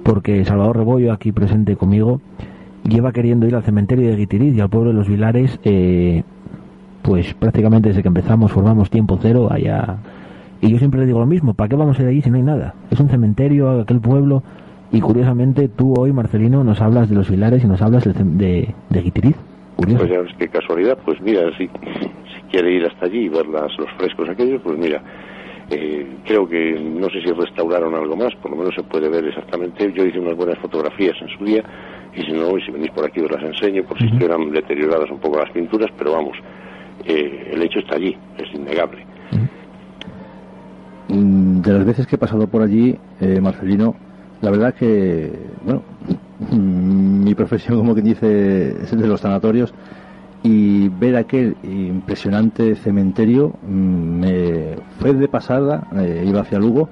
porque Salvador Rebollo, aquí presente conmigo, lleva queriendo ir al cementerio de Guitiriz y al pueblo de los Vilares eh, pues prácticamente desde que empezamos formamos tiempo cero allá. Y yo siempre le digo lo mismo, ¿para qué vamos a ir allí si no hay nada? Es un cementerio, aquel pueblo, y curiosamente tú hoy, Marcelino, nos hablas de los Vilares y nos hablas de, de, de Guitiriz. Curioso. Pues ya ves qué casualidad, pues mira, si, si quiere ir hasta allí y ver las, los frescos aquellos, pues mira, eh, creo que no sé si restauraron algo más, por lo menos se puede ver exactamente. Yo hice unas buenas fotografías en su día y si no, y si venís por aquí os las enseño, por si estuvieran deterioradas un poco las pinturas, pero vamos, eh, el hecho está allí, es innegable. Mm, De las veces que he pasado por allí, eh, Marcelino, la verdad que, bueno, <laughs> mi profesión, como quien dice, es de los sanatorios y ver aquel impresionante cementerio mm, me fue de pasada, eh, iba hacia Lugo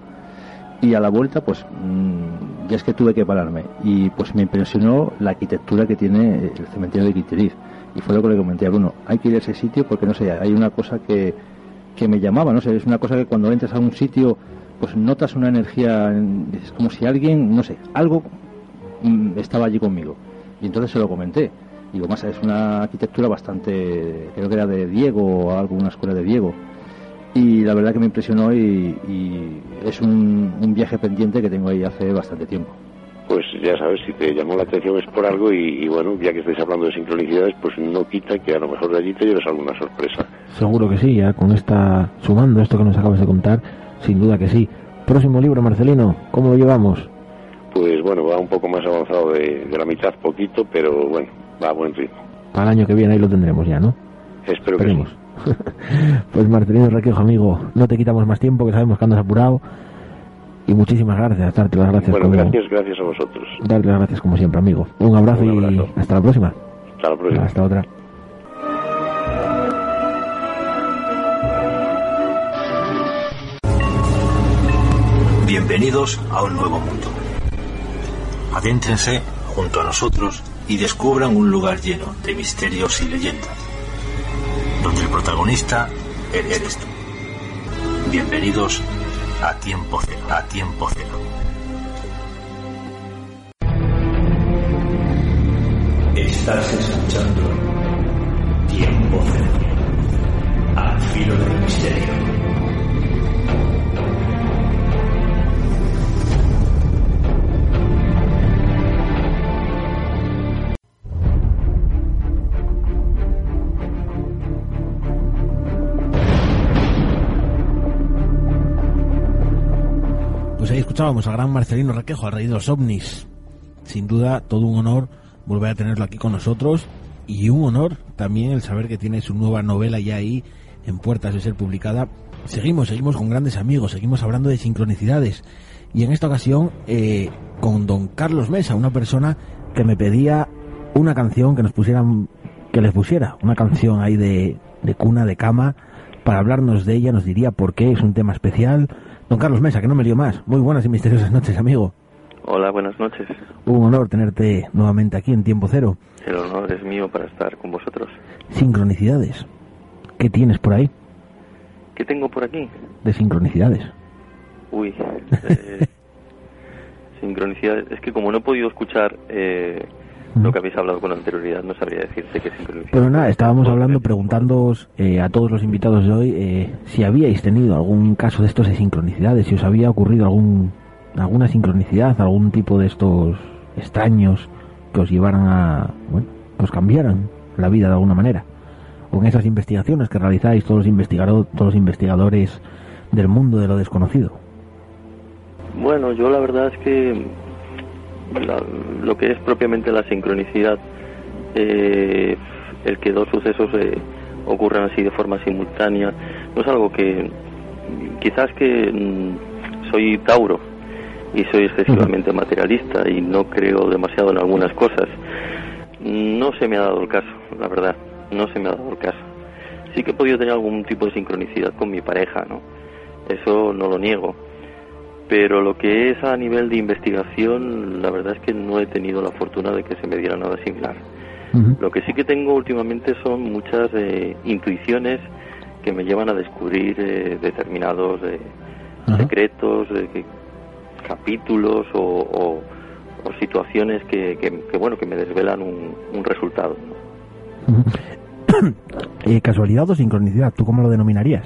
y a la vuelta pues mm, ya es que tuve que pararme. Y pues me impresionó la arquitectura que tiene el cementerio de Quiteriz y fue lo que le comenté a Bruno, hay que ir a ese sitio porque no sé, hay una cosa que, que me llamaba, no sé, es una cosa que cuando entras a un sitio pues notas una energía, es como si alguien, no sé, algo mm, estaba allí conmigo y entonces se lo comenté digo más es una arquitectura bastante creo que era de Diego o algo una escuela de Diego y la verdad que me impresionó y, y es un, un viaje pendiente que tengo ahí hace bastante tiempo Pues ya sabes, si te llamó la atención es por algo y, y bueno, ya que estáis hablando de sincronicidades, pues no quita que a lo mejor de allí te lleves alguna sorpresa. Seguro que sí, ya con esta, sumando esto que nos acabas de contar, sin duda que sí. Próximo libro, Marcelino, ¿cómo lo llevamos? Pues bueno, va un poco más avanzado de, de la mitad, poquito, pero bueno, va a buen ritmo. Para el año que viene ahí lo tendremos ya, ¿no? Espero que Esperemos. <laughs> pues Marcelino Requejo, amigo, no te quitamos más tiempo, que sabemos que andas apurado. Y muchísimas gracias, darte las gracias. Bueno, como- gracias, gracias a vosotros. Darte las gracias como siempre, amigo. Un abrazo, Un abrazo. y hasta la próxima. Hasta la próxima. Hasta otra. Bienvenidos a un nuevo mundo. Adéntrense junto a nosotros y descubran un lugar lleno de misterios y leyendas, donde el protagonista eres tú. Bienvenidos a Tiempo Cero, a Tiempo Cero. Estás escuchando Tiempo Cero, al filo del misterio. Escuchábamos al gran Marcelino Requejo, al rey de los ovnis. Sin duda, todo un honor volver a tenerlo aquí con nosotros y un honor también el saber que tiene su nueva novela ya ahí en puertas de ser publicada. Seguimos, seguimos con grandes amigos, seguimos hablando de sincronicidades y en esta ocasión eh, con don Carlos Mesa, una persona que me pedía una canción que nos pusieran, que les pusiera, una canción ahí de, de cuna, de cama, para hablarnos de ella, nos diría por qué, es un tema especial. Don Carlos Mesa, que no me lío más. Muy buenas y misteriosas noches, amigo. Hola, buenas noches. Un honor tenerte nuevamente aquí en Tiempo Cero. El honor es mío para estar con vosotros. Sincronicidades. ¿Qué tienes por ahí ¿Qué tengo por aquí? de sincronicidades? Uy, <laughs> eh, sincronicidad. Es que como no he podido escuchar eh, lo que habéis hablado con anterioridad, no sabría decirte qué sincronicidad. Pero nada, estábamos hablando, preguntándoos eh, a todos los invitados de hoy eh, si habíais tenido algún caso de estos de sincronicidades, si os había ocurrido algún alguna sincronicidad, algún tipo de estos extraños que os llevaran a, bueno, que os cambiaran la vida de alguna manera. O en esas investigaciones que realizáis todos los, investigado- todos los investigadores del mundo de lo desconocido. Bueno, yo la verdad es que la- lo que es propiamente la sincronicidad, eh, el que dos sucesos eh, ocurran así de forma simultánea, no es algo que quizás que mm, soy Tauro y soy excesivamente materialista y no creo demasiado en algunas cosas. No se me ha dado el caso, la verdad, no se me ha dado el caso. Sí que he podido tener algún tipo de sincronicidad con mi pareja, ¿no? Eso no lo niego pero lo que es a nivel de investigación, la verdad es que no he tenido la fortuna de que se me diera nada similar. Lo que sí que tengo últimamente son muchas eh, intuiciones que me llevan a descubrir eh, determinados eh, secretos, eh, capítulos o, o- o situaciones que, que- que, bueno que me desvelan un, un resultado. ¿no? <coughs> Eh, ¿Casualidad o sincronicidad? ¿Tú cómo lo denominarías?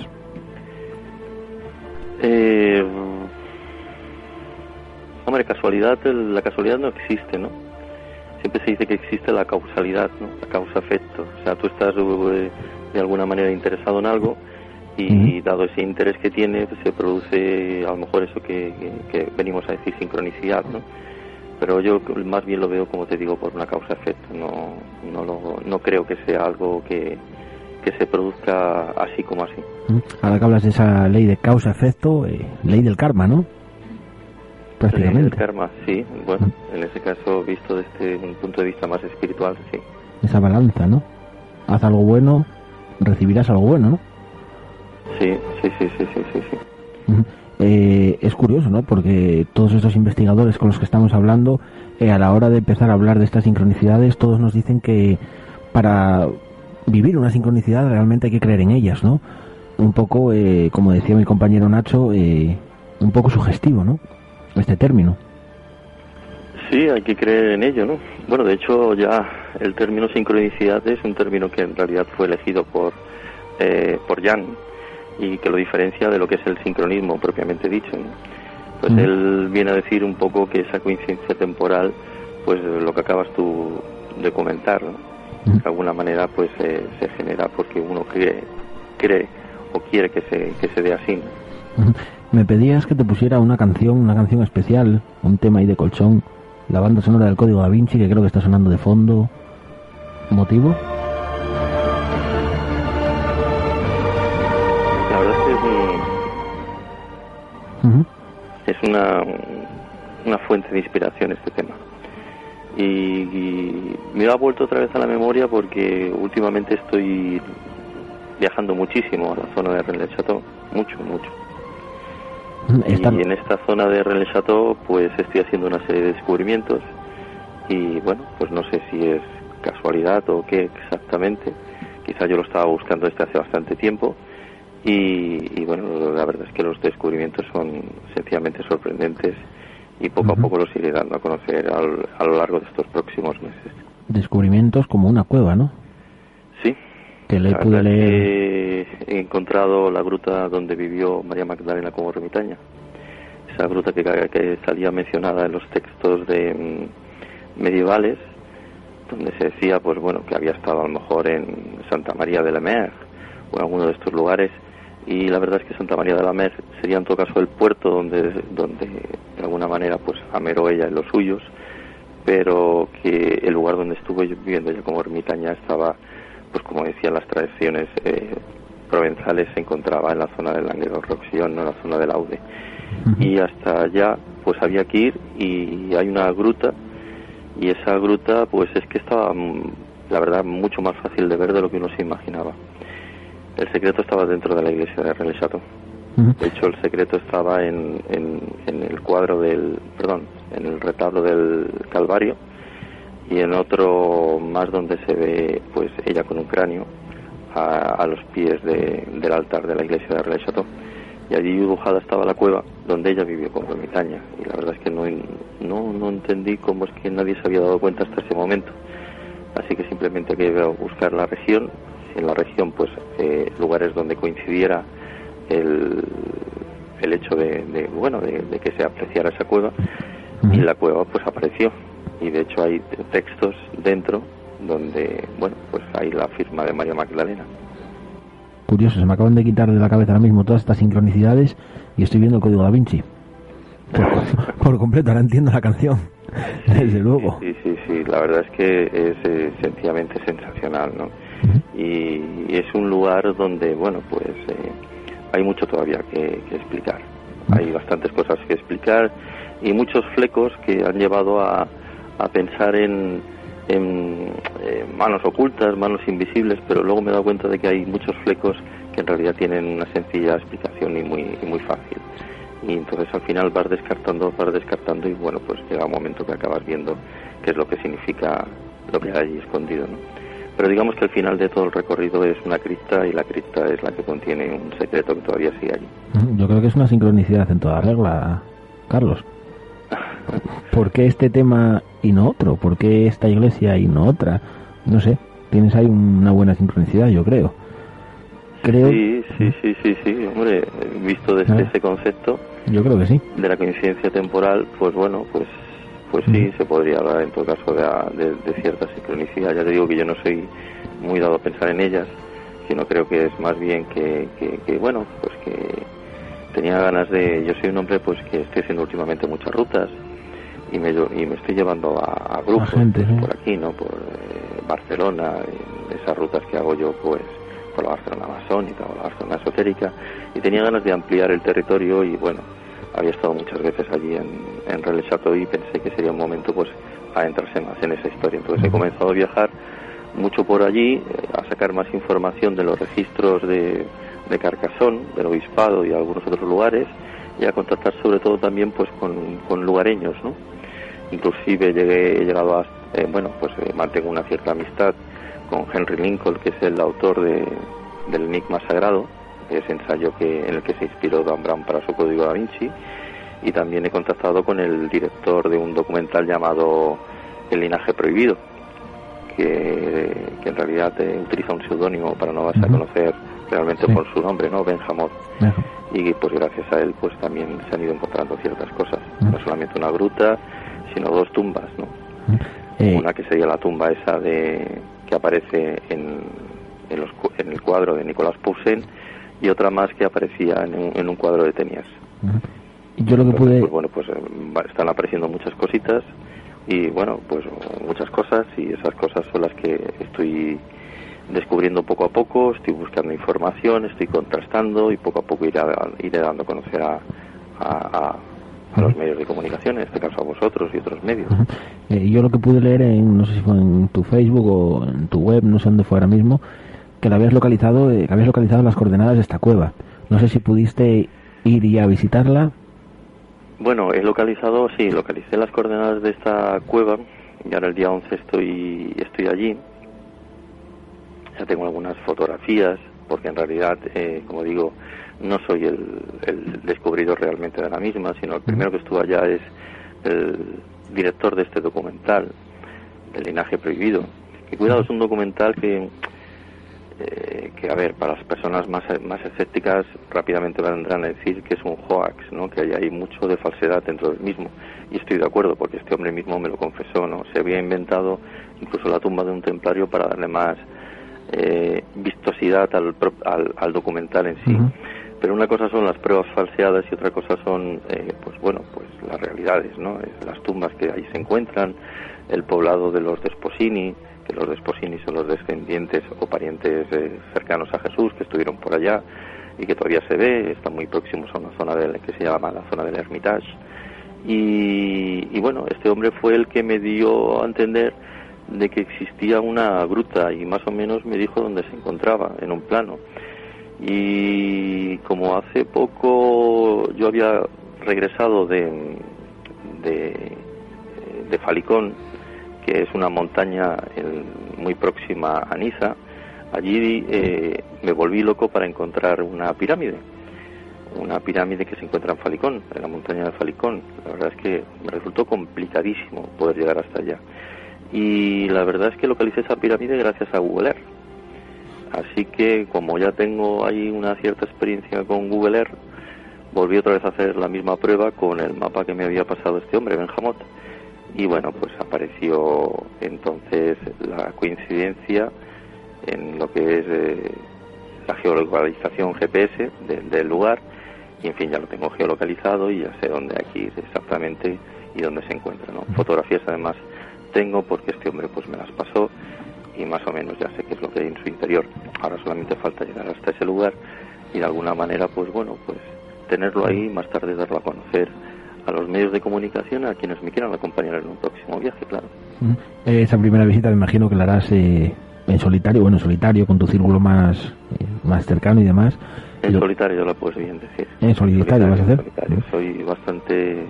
Eh, hombre, casualidad, el- la casualidad no existe, ¿no? siempre se dice que existe la causalidad, ¿no? La causa-efecto. O sea, tú estás eh, de alguna manera interesado en algo y dado ese interés que tiene, pues, se produce a lo mejor eso que, que, venimos a decir sincronicidad, ¿no? Pero yo más bien lo veo, como te digo, por una causa-efecto. No, no, lo, no creo que sea algo que, que se produzca así como así. Ahora que hablas de esa ley de causa-efecto, eh, ley del karma, ¿no? Prácticamente. Del karma, sí. Bueno, en ese caso, visto desde un punto de vista más espiritual, sí. Esa balanza, ¿no? Haz algo bueno, recibirás algo bueno, ¿no? Sí, sí, sí, sí, sí, sí. Eh, es curioso, ¿no? Porque todos estos investigadores con los que estamos hablando, eh, a la hora de empezar a hablar de estas sincronicidades, todos nos dicen que para vivir una sincronicidad realmente hay que creer en ellas, ¿no? Un poco, eh, como decía mi compañero Nacho, un poco sugestivo, ¿no? Este término. Sí, hay que creer en ello, ¿no? Bueno, de hecho ya el término sincronicidad es un término que en realidad fue elegido por, por Jan, y que lo diferencia de lo que es el sincronismo propiamente dicho. Pues él viene a decir un poco que esa coincidencia temporal, pues lo que acabas tú de comentar, de alguna manera pues se genera porque uno cree, cree o quiere que se, que se dé así. Me pedías que te pusiera una canción, una canción especial, un tema ahí de colchón, la banda sonora del Código Da Vinci, que creo que está sonando de fondo. ¿Motivo? Es una, una fuente de inspiración este tema. Y, me ha vuelto otra vez a la memoria porque últimamente estoy viajando muchísimo a la zona de Rennes Chateau, mucho, Y en esta zona de Rennes Chateau pues estoy haciendo una serie de descubrimientos y bueno, pues no sé si es casualidad o qué exactamente. Quizá yo lo estaba buscando desde hace bastante tiempo y, bueno, la verdad es que los descubrimientos son sencillamente sorprendentes y poco a poco los iré dando a conocer a lo largo de estos próximos meses. Descubrimientos como una cueva, ¿no? Sí. Que le pude leer. he encontrado la gruta donde vivió María Magdalena como ermitaña. Esa gruta que, que salía mencionada en los textos de mm, medievales, donde se decía, pues bueno, que había estado a lo mejor en Santa María de la Mer o en alguno de estos lugares y la verdad es que Santa María de la Mer sería en todo caso el puerto donde, donde de alguna manera pues ameró ella en los suyos, pero que el lugar donde estuvo viviendo ella como ermitaña estaba, pues como decían las tradiciones eh, provenzales, se encontraba en la zona del Languedoc-Roussillon, no en la zona del Aude. Y hasta allá pues había que ir y hay una gruta y esa gruta pues es que estaba mm, la verdad mucho más fácil de ver de lo que uno se imaginaba. El secreto estaba dentro de la iglesia de René De hecho, el secreto estaba en, en, el cuadro del, perdón, en el retablo del Calvario y en otro más donde se ve, pues, ella con un cráneo a, los pies del altar de la iglesia de René Y allí dibujada estaba la cueva donde ella vivió como ermitaña. Y la verdad es que no, no, no entendí cómo es que nadie se había dado cuenta hasta ese momento. Así que simplemente que buscar la región. En la región pues eh, lugares donde coincidiera el, el hecho de, bueno de, que se apreciara esa cueva. Y la cueva pues apareció y de hecho hay textos dentro donde bueno pues hay la firma de María Magdalena. Curioso se me acaban de quitar de la cabeza ahora mismo todas estas sincronicidades y estoy viendo el código da Vinci. Por, <laughs> completo ahora entiendo la canción desde luego. sí sí sí la verdad es que es eh, sencillamente sensacional no y, es un lugar donde, bueno, pues eh, hay mucho todavía que, explicar. Hay bastantes cosas que explicar y muchos flecos que han llevado a, a pensar en, en eh, manos ocultas, manos invisibles, pero luego me he dado cuenta de que hay muchos flecos que en realidad tienen una sencilla explicación y muy, y muy fácil. Y entonces al final vas descartando, vas descartando y bueno, pues llega un momento que acabas viendo qué es lo que significa lo que hay allí escondido, ¿no? Pero digamos que el final de todo el recorrido es una cripta y la cripta es la que contiene un secreto que todavía sigue allí. Yo creo que es una sincronicidad en toda regla, Carlos. ¿Por qué este tema y no otro? ¿Por qué esta iglesia y no otra? No sé, tienes ahí una buena sincronicidad, yo creo. Creo... Sí, sí, sí, sí, sí, hombre, visto desde ¿Eh? ese concepto... Yo creo que sí. De la coincidencia temporal, pues bueno, pues pues sí, se podría hablar en todo caso de, de, cierta sincronicidad. Ya te digo que yo no soy muy dado a pensar en ellas, sino creo que es más bien que, que, bueno, pues que tenía ganas de... Yo soy un hombre pues que estoy haciendo últimamente muchas rutas y me, y me estoy llevando a, grupos por aquí, ¿no? Por eh, Barcelona, esas rutas que hago yo pues por la Barcelona Amazónica o la Barcelona Esotérica y tenía ganas de ampliar el territorio y bueno, había estado muchas veces allí en, en Relais y pensé que sería un momento pues a entrarse más en esa historia. Entonces he comenzado a viajar mucho por allí, eh, a sacar más información de los registros de, de Carcasón, del Obispado y algunos otros lugares, y a contactar sobre todo también pues con, con lugareños, ¿no? Inclusive llegué, he llegado a, eh, bueno, pues eh, mantengo una cierta amistad con Henry Lincoln, que es el autor de, del Enigma Sagrado, ese ensayo que, en el que se inspiró Dan Brown para su Código da Vinci, y también he contactado con el director de un documental llamado El linaje prohibido, que, en realidad eh, utiliza un seudónimo para no vas a conocer realmente por su nombre, ¿no? Benjamot. Y pues gracias a él pues también se han ido encontrando ciertas cosas, no solamente una gruta, sino dos tumbas, ¿no? Eh. Una que sería la tumba esa de que aparece en, en, los, en el cuadro de Nicolás Poussin y otra más que aparecía en un, cuadro de Tenias. Yo lo que pude... Pues, bueno, pues eh, están apareciendo muchas cositas y bueno, pues muchas cosas y esas cosas son las que estoy descubriendo poco a poco, estoy buscando información, estoy contrastando y poco a poco iré, iré dando a conocer a, a, los medios de comunicación, en este caso a vosotros y otros medios. Eh, yo lo que pude leer, en, no sé si fue en tu Facebook o en tu web, no sé dónde fue ahora mismo, que la habías localizado, eh, habías localizado las coordenadas de esta cueva. No sé si pudiste ir ya a visitarla. Bueno, he localizado, sí, localicé las coordenadas de esta cueva y ahora el día 11 estoy, estoy allí. Ya tengo algunas fotografías, porque en realidad, eh, como digo, no soy el, el, descubridor realmente de la misma, sino el primero que estuvo allá es el director de este documental, del linaje prohibido. Y cuidado, es un documental que eh, que a ver, para las personas más, más escépticas rápidamente vendrán a decir que es un hoax, ¿no? que hay, hay mucho de falsedad dentro del mismo. Y estoy de acuerdo, porque este hombre mismo me lo confesó, ¿no? Se había inventado incluso la tumba de un templario para darle más eh, vistosidad al, al, documental en sí. Pero una cosa son las pruebas falseadas y otra cosa son, eh, pues bueno, pues las realidades, ¿no? Las tumbas que ahí se encuentran, el poblado de los Desposini, que los Desposini son los descendientes o parientes eh, cercanos a Jesús que estuvieron por allá y que todavía se ve, están muy próximos a una zona de, que se llama la zona del Hermitage. Y, y, bueno, este hombre fue el que me dio a entender de que existía una gruta y más o menos me dijo dónde se encontraba, en un plano. Y como hace poco yo había regresado de, de, Falicón, que es una montaña muy próxima a Niza, allí eh, me volví loco para encontrar una pirámide, una pirámide que se encuentra en Falicón, en la montaña de Falicón. La verdad es que me resultó complicadísimo poder llegar hasta allá. Y la verdad es que localicé esa pirámide gracias a Google Earth. Así que como ya tengo ahí una cierta experiencia con Google Earth, volví otra vez a hacer la misma prueba con el mapa que me había pasado este hombre, Benjamot y bueno, pues apareció entonces la coincidencia en lo que es eh, la geolocalización GPS del lugar y en fin ya lo tengo geolocalizado y ya sé dónde aquí exactamente y dónde se encuentra. ¿no? Fotografías además tengo porque este hombre pues me las pasó y más o menos ya sé qué es lo que hay en su interior. Ahora solamente falta llegar hasta ese lugar y de alguna manera pues bueno pues tenerlo ahí más tarde darlo a conocer a los medios de comunicación, a quienes me quieran acompañar en un próximo viaje, claro. Esa primera visita me imagino que la harás eh, en solitario, bueno, en solitario, con tu círculo más, eh, más cercano y demás. En solitario lo puedes bien decir. En solitario, vas a hacer. Soy bastante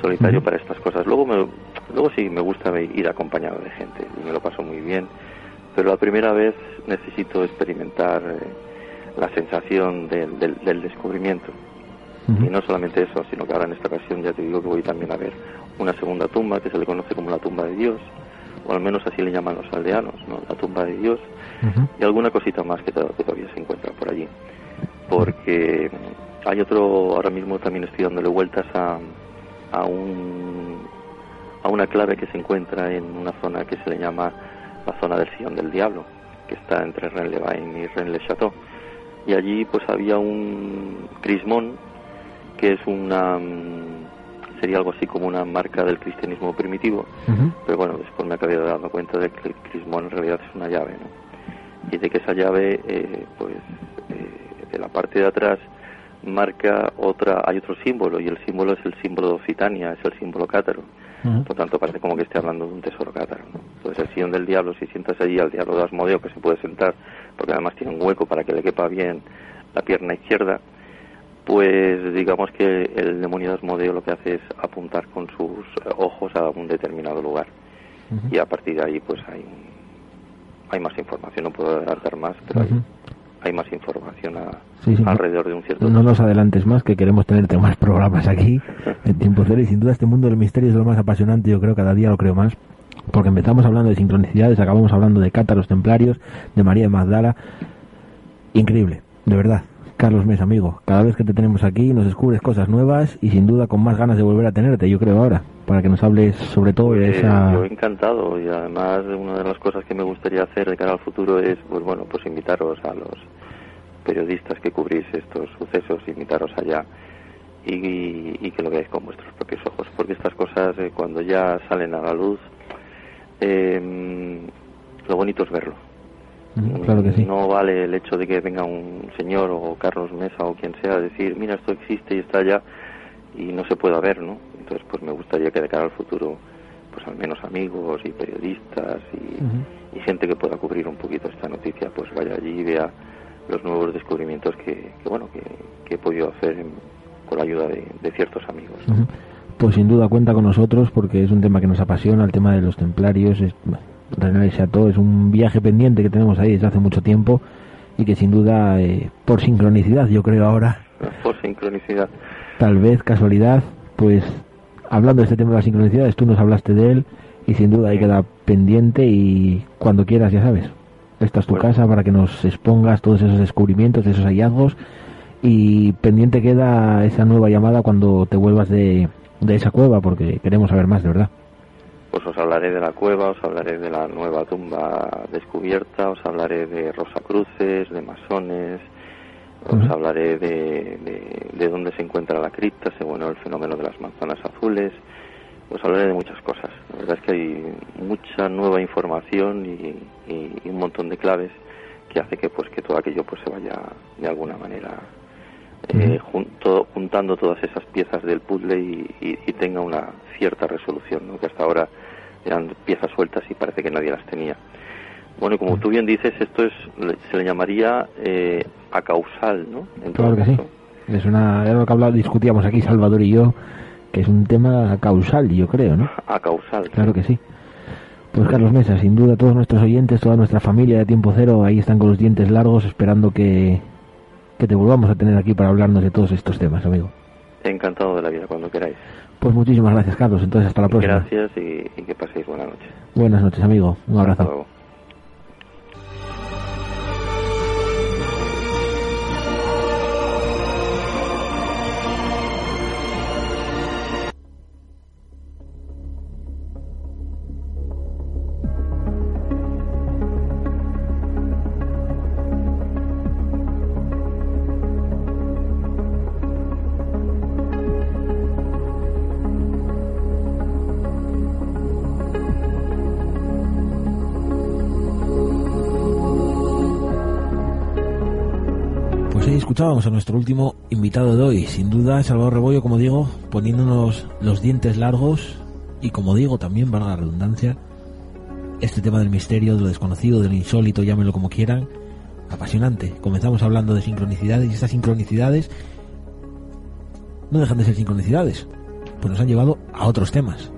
solitario para estas cosas. Luego, me, luego sí me gusta ir acompañado de gente y me lo paso muy bien, pero la primera vez necesito experimentar eh, la sensación del, del descubrimiento. Y no solamente eso, sino que ahora en esta ocasión ya te digo que voy también a ver una segunda tumba que se le conoce como la tumba de Dios, o al menos así le llaman los aldeanos, ¿no? la tumba de Dios, y alguna cosita más que, todavía se encuentra por allí. Porque hay otro, ahora mismo también estoy dándole vueltas a, a un a una clave que se encuentra en una zona que se le llama la zona del Sillón del Diablo, que está entre Rennes-le-Vain y Rennes-le-Château. Y allí pues había un crismón que es una mm, sería algo así como una marca del cristianismo primitivo, pero bueno, después me acabé dando cuenta de que el crismón en realidad es una llave, ¿no? Y de que esa llave, eh, pues, eh, de la parte de atrás marca otra, hay otro símbolo y el símbolo es el símbolo de Occitania, es el símbolo cátaro. Por tanto, parece como que esté hablando de un tesoro cátaro. ¿no? Entonces, el sillón del diablo, si sientas allí al diablo de Asmodeo, que se puede sentar, porque además tiene un hueco para que le quepa bien la pierna izquierda, pues digamos que el demonio de Asmodeo lo que hace es apuntar con sus ojos a un determinado lugar. Y a partir de ahí, pues hay, hay más información. No puedo adelantar más, pero hay, hay más información a, Sí, sí, no- alrededor de un cierto No nos adelantes más, que queremos tenerte más programas aquí <laughs> en Tiempo Cero. Y sin duda este mundo del misterio es lo más apasionante, yo creo, cada día lo creo más. Porque empezamos hablando de sincronicidades, acabamos hablando de cátaros templarios, de María de Magdala. Increíble, de verdad. Carlos Mes, amigo, cada vez que te tenemos aquí nos descubres cosas nuevas y sin duda con más ganas de volver a tenerte, yo creo ahora, para que nos hables sobre todo de Eh, esa... Yo encantado y además una de las cosas que me gustaría hacer de cara al futuro es, pues bueno, pues invitaros a los periodistas que cubrís estos sucesos, invitaros allá y, y que lo veáis con vuestros propios ojos, porque estas cosas eh, cuando ya salen a la luz, eh, lo bonito es verlo. Mm, Claro que sí. No vale el hecho de que venga un señor o Carlos Mesa o quien sea a decir, mira, esto existe y está allá y no se pueda ver, ¿no? Entonces, pues me gustaría que de cara al futuro, pues al menos amigos y periodistas y, y gente que pueda cubrir un poquito esta noticia, pues vaya allí y vea los nuevos descubrimientos que, que bueno, que, que he podido hacer en- con la ayuda de, de ciertos amigos. Pues sin duda cuenta con nosotros porque es un tema que nos apasiona, el tema de los templarios, es, bueno, René Chateau es un viaje pendiente que tenemos ahí desde hace mucho tiempo y que sin duda, eh, por sincronicidad, yo creo ahora, Por sincronicidad. tal vez casualidad, pues hablando de este tema de las sincronicidades, tú nos hablaste de él y sin duda ahí queda pendiente y cuando quieras, ya sabes, esta es tu casa para que nos expongas todos esos descubrimientos, esos hallazgos y pendiente queda esa nueva llamada cuando te vuelvas de, de esa cueva porque queremos saber más, de verdad. Pues os hablaré de la cueva, os hablaré de la nueva tumba descubierta, os hablaré de Rosacruces, de masones, os hablaré de, de, de dónde se encuentra la cripta, según el fenómeno de las manzanas azules, os hablaré de muchas cosas. La verdad es que hay mucha nueva información y, y- y un montón de claves que hace que pues que todo aquello pues se vaya de alguna manera eh, junto- juntando todas esas piezas del puzzle y, y- y tenga una cierta resolución, ¿no? que hasta ahora eran piezas sueltas y parece que nadie las tenía. Bueno, como tú bien dices, esto es se le llamaría eh, acausal, ¿no? En todo Claro que sí. Es una, era lo que hablaba, discutíamos aquí Salvador y yo, que es un tema causal, yo creo, ¿no? Acausal. Claro que sí. Pues Carlos Mesa, sin duda todos nuestros oyentes, toda nuestra familia de Tiempo Cero, ahí están con los dientes largos esperando que, que te volvamos a tener aquí para hablarnos de todos estos temas, amigo. Encantado de la vida cuando queráis. Pues muchísimas gracias, Carlos. Entonces, hasta la próxima. Gracias y, y que paséis buena noche. Buenas noches, amigo. Un Hasta abrazo. A nuestro último invitado de hoy. Sin duda, Salvador Rebollo, como digo, poniéndonos los dientes largos y, como digo, también, valga la redundancia, este tema del misterio, de lo desconocido, de lo insólito, llámenlo como quieran, apasionante. Comenzamos hablando de sincronicidades y estas sincronicidades no dejan de ser sincronicidades, pues nos han llevado a otros temas.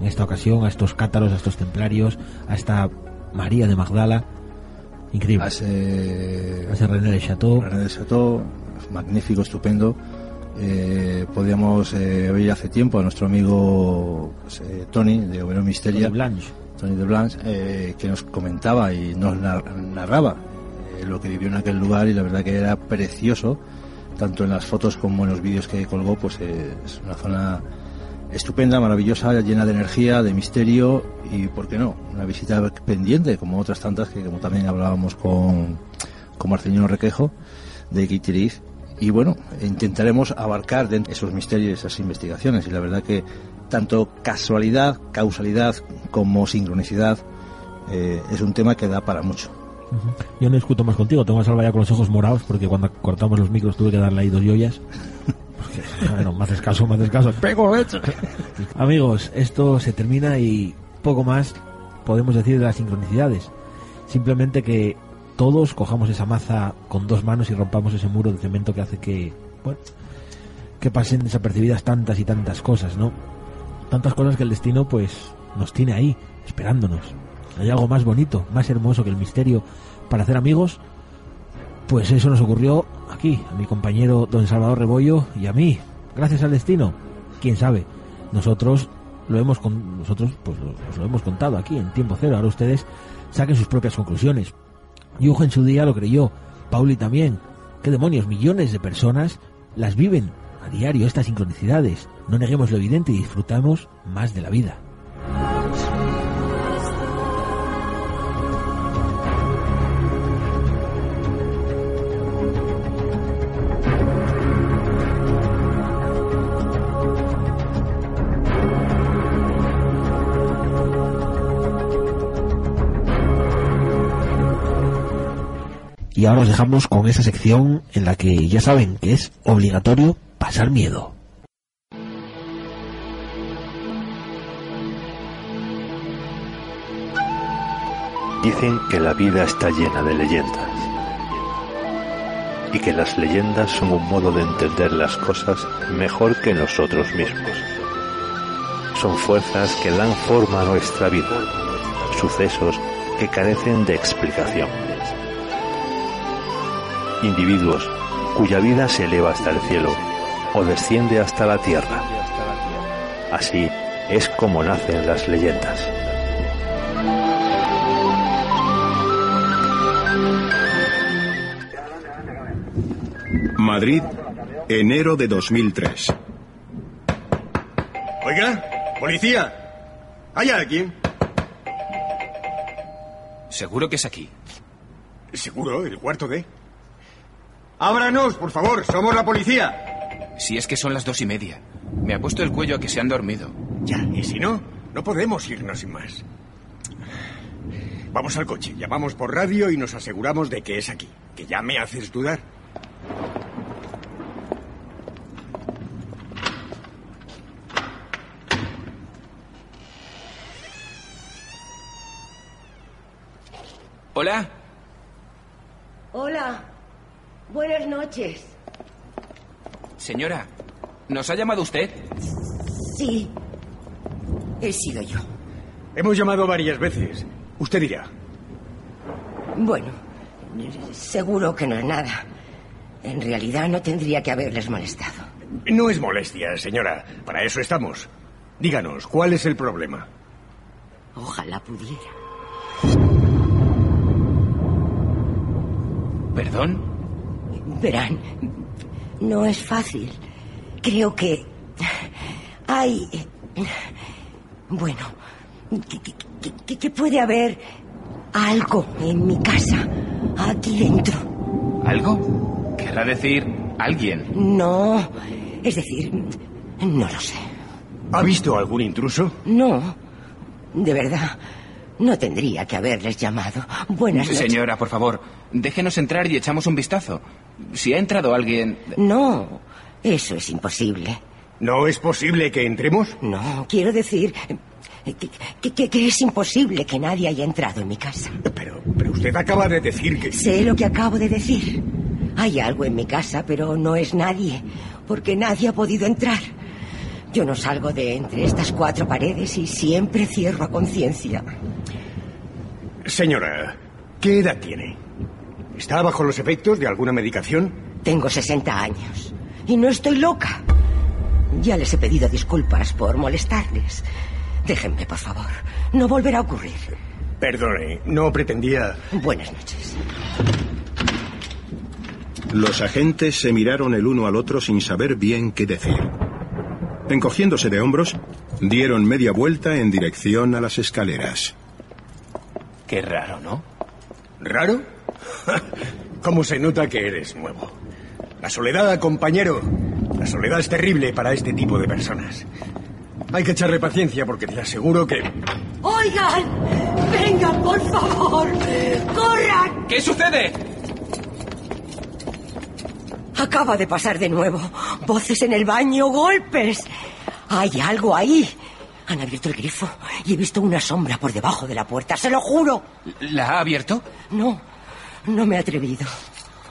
En esta ocasión, a estos cátaros, a estos templarios, a esta María de Magdala. Increíble. A ese René de Chateau. René de Chateau, magnífico, estupendo. Eh, podíamos eh, oír hace tiempo a nuestro amigo pues, eh, Tony de Overo Misteria, Tony Blanche. Tony de Blanche, eh, que nos comentaba y nos nar- narraba eh, lo que vivió en aquel lugar y la verdad que era precioso, tanto en las fotos como en los vídeos que colgó, pues es una zona estupenda, maravillosa, llena de energía, de misterio y, ¿por qué no?, una visita pendiente, como otras tantas que como también hablábamos con, con Marcelino Requejo de Quiteriz. Y bueno, intentaremos abarcar dentro de esos misterios, esas investigaciones. Y la verdad que tanto casualidad, causalidad como sincronicidad eh, es un tema que da para mucho. Yo no discuto más contigo, tengo a Salva ya con los ojos morados porque cuando cortamos los micros tuve que darle ahí dos joyas. Bueno, más escaso, más escaso. ¡Pego, Amigos, esto se termina y poco más podemos decir de las sincronicidades. Simplemente que todos cojamos esa maza con dos manos y rompamos ese muro de cemento que hace que, bueno, que pasen desapercibidas tantas y tantas cosas, ¿no? Tantas cosas que el destino, pues, nos tiene ahí, esperándonos. ¿Hay algo más bonito, más hermoso que el misterio para hacer amigos? Pues eso nos ocurrió aquí, a mi compañero don Salvador Rebollo y a mí, gracias al destino. ¿Quién sabe? Nosotros lo hemos con, nosotros pues lo, lo hemos contado aquí en tiempo cero. Ahora ustedes saquen sus propias conclusiones. Yujo en su día lo creyó, Pauli también. ¿Qué demonios? Millones de personas las viven a diario estas sincronicidades. No neguemos lo evidente y disfrutamos más de la vida. Y ahora os dejamos con esa sección en la que ya saben que es obligatorio pasar miedo. Dicen que la vida está llena de leyendas y que las leyendas son un modo de entender las cosas mejor que nosotros mismos. Son fuerzas que dan forma a nuestra vida, sucesos que carecen de explicación. Individuos cuya vida se eleva hasta el cielo o desciende hasta la tierra. Así es como nacen las leyendas. Madrid, enero de 2003. Oiga, policía. ¿Hay alguien? Seguro que es aquí. Seguro, el cuarto D. Ábranos, por favor, somos la policía. Si es que son las dos y media. Me ha puesto el cuello a que se han dormido. Ya, y si no, no podemos irnos sin más. Vamos al coche, llamamos por radio y nos aseguramos de que es aquí. Que ya me haces dudar. Hola. Hola. Buenas noches. Señora, ¿nos ha llamado usted? Sí. He sido yo. Hemos llamado varias veces. Usted dirá. Bueno, seguro que no es nada. En realidad no tendría que haberles molestado. No es molestia, señora. Para eso estamos. Díganos, ¿cuál es el problema? Ojalá pudiera. ¿Perdón? Verán, no es fácil. Creo que hay... Bueno, que, que- puede haber algo en mi casa, aquí dentro. ¿Algo? Querrá decir alguien. No, es decir, no lo sé. ¿Ha visto algún intruso? No, de verdad, no tendría que haberles llamado. Buenas noches. Señora, por favor, déjenos entrar y echamos un vistazo. Si ha entrado alguien... No, eso es imposible. ¿No es posible que entremos? No, quiero decir que, que- que- que es imposible que nadie haya entrado en mi casa. Pero, pero usted acaba de decir que... Sé lo que acabo de decir. Hay algo en mi casa, pero no es nadie, porque nadie ha podido entrar. Yo no salgo de entre estas cuatro paredes y siempre cierro a conciencia. Señora, ¿qué edad tiene? ¿Está bajo los efectos de alguna medicación? Tengo 60 años y no estoy loca. Ya les he pedido disculpas por molestarles. Déjenme, por favor. No volverá a ocurrir. Perdone, no pretendía... Buenas noches. Los agentes se miraron el uno al otro sin saber bien qué decir. Encogiéndose de hombros, dieron media vuelta en dirección a las escaleras. Qué raro, ¿no? ¿Raro? <laughs> ¿Cómo se nota que eres nuevo? La soledad, compañero. La soledad es terrible para este tipo de personas. Hay que echarle paciencia porque te aseguro que... Oigan, vengan, por favor. Corran. ¿Qué sucede? Acaba de pasar de nuevo. Voces en el baño, golpes. Hay algo ahí. Han abierto el grifo y he visto una sombra por debajo de la puerta, se lo juro. ¿La ha abierto? No, no me he atrevido.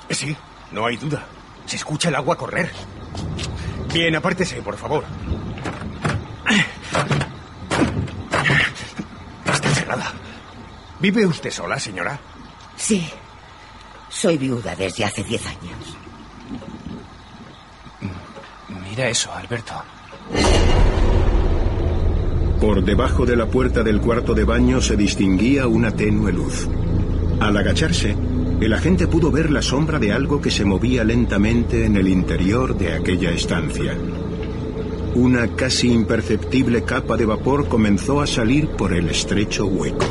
Sí, no hay duda. Se escucha el agua correr. Bien, apártese, por favor. Está cerrada. ¿Vive usted sola, señora? Sí. Soy viuda desde hace diez años. Mira eso, Alberto. Por debajo de la puerta del cuarto de baño se distinguía una tenue luz. Al agacharse, el agente pudo ver la sombra de algo que se movía lentamente en el interior de aquella estancia. Una casi imperceptible capa de vapor comenzó a salir por el estrecho hueco.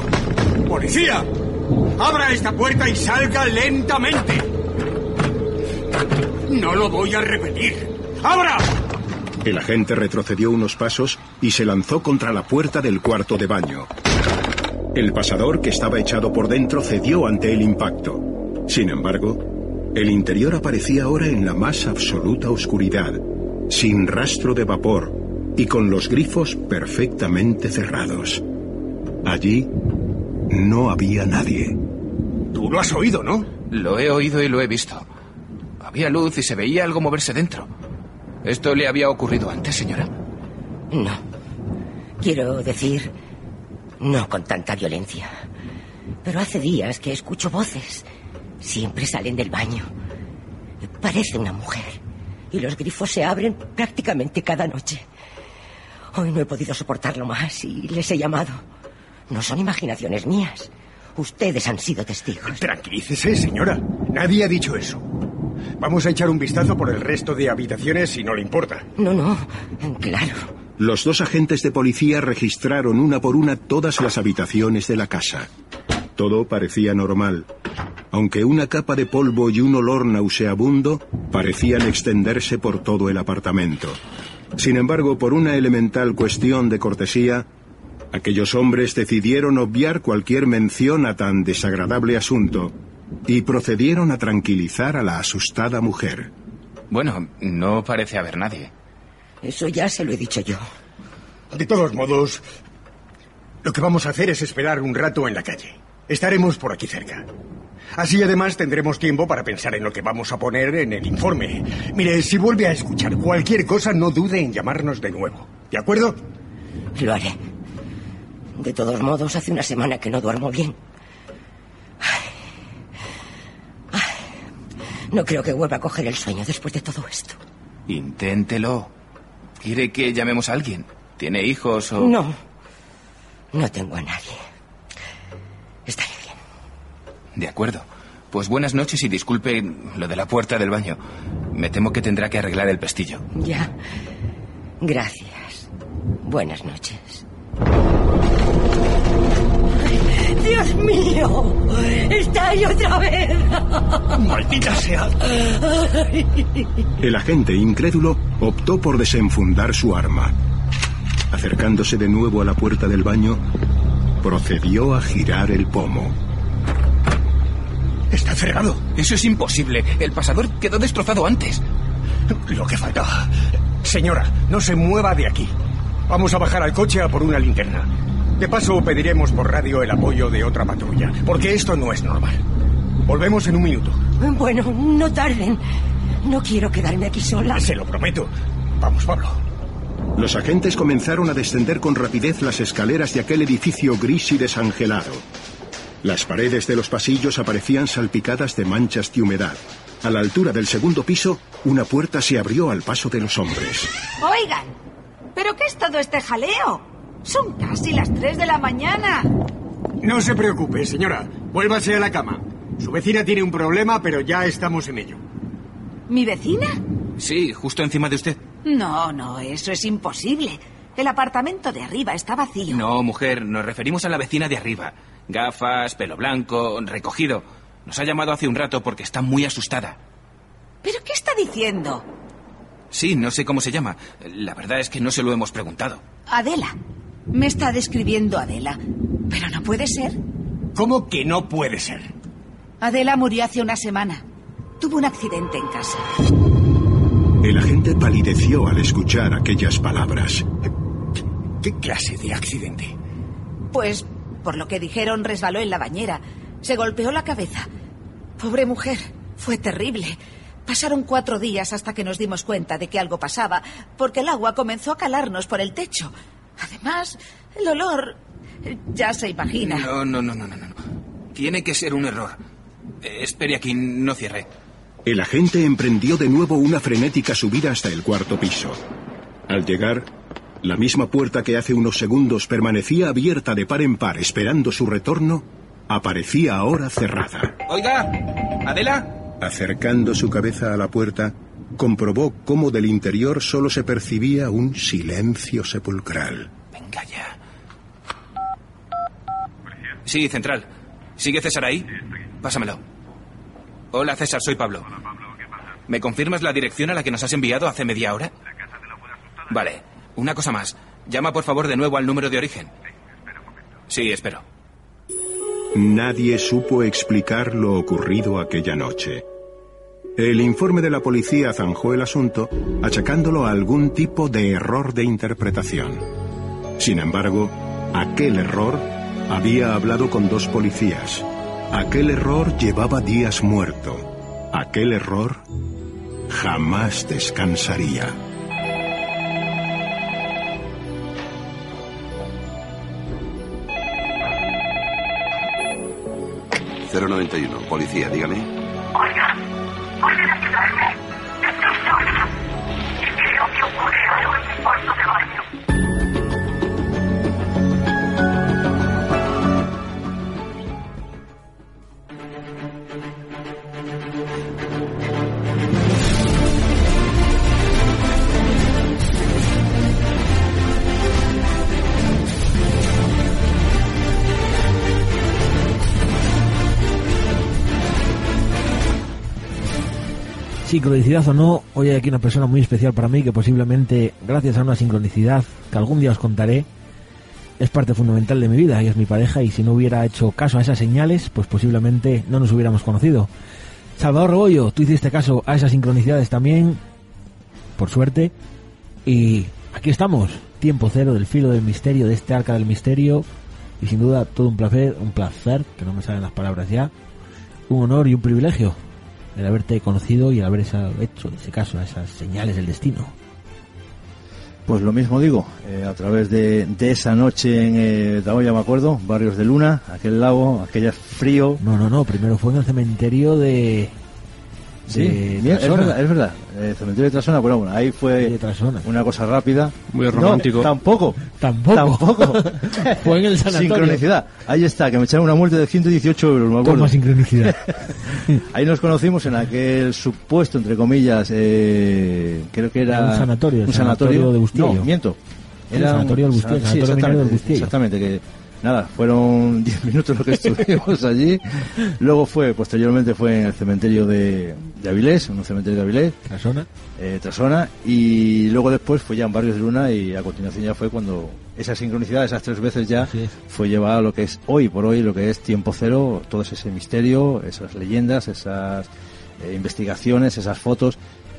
¡Policía! ¡Abra esta puerta y salga lentamente! No lo voy a repetir. ¡Abra! El agente retrocedió unos pasos y se lanzó contra la puerta del cuarto de baño. El pasador, que estaba echado por dentro, cedió ante el impacto. Sin embargo, el interior aparecía ahora en la más absoluta oscuridad, sin rastro de vapor y con los grifos perfectamente cerrados. Allí no había nadie. Tú lo has oído, ¿no? Lo he oído y lo he visto. Había luz y se veía algo moverse dentro. ¿Esto le había ocurrido antes, señora? No. Quiero decir, no con tanta violencia. Pero hace días que escucho voces. Siempre salen del baño. Parece una mujer. Y los grifos se abren prácticamente cada noche. Hoy no he podido soportarlo más y les he llamado. No son imaginaciones mías. Ustedes han sido testigos. Tranquilícese, señora. Nadie ha dicho eso. Vamos a echar un vistazo por el resto de habitaciones si no le importa. No, no. Claro. Los dos agentes de policía registraron una por una todas las habitaciones de la casa. Todo parecía normal, aunque una capa de polvo y un olor nauseabundo parecían extenderse por todo el apartamento. Sin embargo, por una elemental cuestión de cortesía, aquellos hombres decidieron obviar cualquier mención a tan desagradable asunto y procedieron a tranquilizar a la asustada mujer. Bueno, no parece haber nadie. Eso ya se lo he dicho yo. De todos modos, lo que vamos a hacer es esperar un rato en la calle. Estaremos por aquí cerca. Así además tendremos tiempo para pensar en lo que vamos a poner en el informe. Mire, si vuelve a escuchar cualquier cosa, no dude en llamarnos de nuevo. ¿De acuerdo? Lo haré. De todos modos, hace una semana que no duermo bien. No creo que vuelva a coger el sueño después de todo esto. Inténtelo. ¿Quiere que llamemos a alguien? ¿Tiene hijos o...? No. No tengo a nadie. De acuerdo. Pues buenas noches y disculpe lo de la puerta del baño. Me temo que tendrá que arreglar el pestillo. Ya. Gracias. Buenas noches. ¡Dios mío! ¡Está ahí otra vez! ¡Maldita sea! El agente incrédulo optó por desenfundar su arma. Acercándose de nuevo a la puerta del baño, procedió a girar el pomo. Está cerrado. Eso es imposible. El pasador quedó destrozado antes. Lo que faltaba. Señora, no se mueva de aquí. Vamos a bajar al coche a por una linterna. De paso, pediremos por radio el apoyo de otra patrulla, porque esto no es normal. Volvemos en un minuto. Bueno, no tarden. No quiero quedarme aquí sola. Se lo prometo. Vamos, Pablo. Los agentes comenzaron a descender con rapidez las escaleras de aquel edificio gris y desangelado. Las paredes de los pasillos aparecían salpicadas de manchas de humedad. A la altura del segundo piso, una puerta se abrió al paso de los hombres. Oigan, ¿pero qué es todo este jaleo? Son casi las tres de la mañana. No se preocupe, señora. Vuélvase a la cama. Su vecina tiene un problema, pero ya estamos en ello. ¿Mi vecina? Sí, justo encima de usted. No, no, eso es imposible. El apartamento de arriba está vacío. No, mujer, nos referimos a la vecina de arriba. Gafas, pelo blanco, recogido. Nos ha llamado hace un rato porque está muy asustada. ¿Pero qué está diciendo? Sí, no sé cómo se llama. La verdad es que no se lo hemos preguntado. Adela. Me está describiendo Adela. Pero no puede ser. ¿Cómo que no puede ser? Adela murió hace una semana. Tuvo un accidente en casa. El agente palideció al escuchar aquellas palabras. ¿Qué clase de accidente? Pues, por lo que dijeron, resbaló en la bañera. Se golpeó la cabeza. Pobre mujer. Fue terrible. Pasaron cuatro días hasta que nos dimos cuenta de que algo pasaba, porque el agua comenzó a calarnos por el techo. Además, el olor... Ya se imagina. No, no, no, no, no. no. Tiene que ser un error. Eh, espere aquí, no cierre. El agente emprendió de nuevo una frenética subida hasta el cuarto piso. Al llegar, la misma puerta que hace unos segundos permanecía abierta de par en par esperando su retorno, aparecía ahora cerrada. Oiga, Adela. Acercando su cabeza a la puerta, comprobó cómo del interior solo se percibía un silencio sepulcral. Venga ya. Sí, central. ¿Sigue César ahí? Pásamelo. Hola, César, soy Pablo. ¿Me confirmas la dirección a la que nos has enviado hace media hora? Vale. Una cosa más. Llama por favor de nuevo al número de origen. Sí, espero. Nadie supo explicar lo ocurrido aquella noche. El informe de la policía zanjó el asunto, achacándolo a algún tipo de error de interpretación. Sin embargo, aquel error había hablado con dos policías. Aquel error llevaba días muerto. Aquel error jamás descansaría. 091, policía, dígame. Oiga, Sincronicidad o no, hoy hay aquí una persona muy especial para mí que posiblemente, gracias a una sincronicidad que algún día os contaré, es parte fundamental de mi vida y es mi pareja y si no hubiera hecho caso a esas señales, pues posiblemente no nos hubiéramos conocido. Salvador Rebollo, tú hiciste caso a esas sincronicidades también, por suerte, y aquí estamos, tiempo cero del filo del misterio, de este arca del misterio, y sin duda todo un placer, un placer, que no me salen las palabras ya, un honor y un privilegio el haberte conocido y el haber esa- hecho ese caso a esas señales del destino. Pues lo mismo digo, eh, a través de, de esa noche en eh, Taoya, me acuerdo, Barrios de Luna, aquel lago, aquel frío. No, no, no, primero fue en el cementerio de... Sí, de es verdad, es verdad. Eh, cementerio de Trasona, bueno, bueno, ahí fue una cosa rápida. Muy No, romántico. tampoco. Tampoco. Tampoco. <laughs> Fue en el sanatorio. Sincronicidad. Ahí está, que me echaron una multa de 118 euros, me acuerdo. Toma sincronicidad. <laughs> Ahí nos conocimos en aquel supuesto, entre comillas, eh, creo que era... Un sanatorio, el un sanatorio de Bustillo. No, miento. El sanatorio del Bustillo, sí, sanatorio minero exactamente, del Bustillo. Exactamente, que nada, fueron <laughs> 10 minutos lo que <laughs> estuvimos allí. Luego fue, posteriormente fue en el cementerio de, de Avilés, en un cementerio de Avilés. Trasona. Eh, Trasona. Y luego después fue ya en Barrios de Luna y a continuación ya fue cuando esa sincronicidad, esas tres veces ya, fue llevada a lo que es hoy por hoy, lo que es tiempo cero, todo ese misterio, esas leyendas, esas eh, investigaciones, esas fotos,